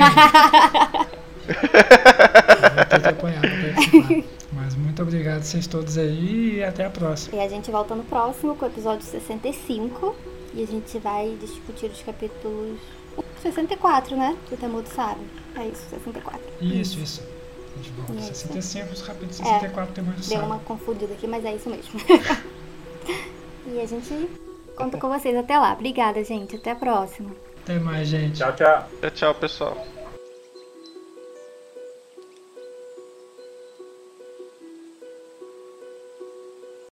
Vou apoiar participar. Mas muito obrigado a vocês todos aí e até a próxima. E a gente volta no próximo com o episódio 65. E a gente vai discutir os capítulos 64, né? Do Temor do Sábio. É isso, 64. Isso, isso. A gente volta. 65, os capítulos 64 é, Temor do Sábio. Deu uma confundida aqui, mas é isso mesmo. *laughs* e a gente conta com vocês até lá. Obrigada, gente. Até a próxima. Até mais, gente. Tchau, tchau. Tchau, tchau, pessoal.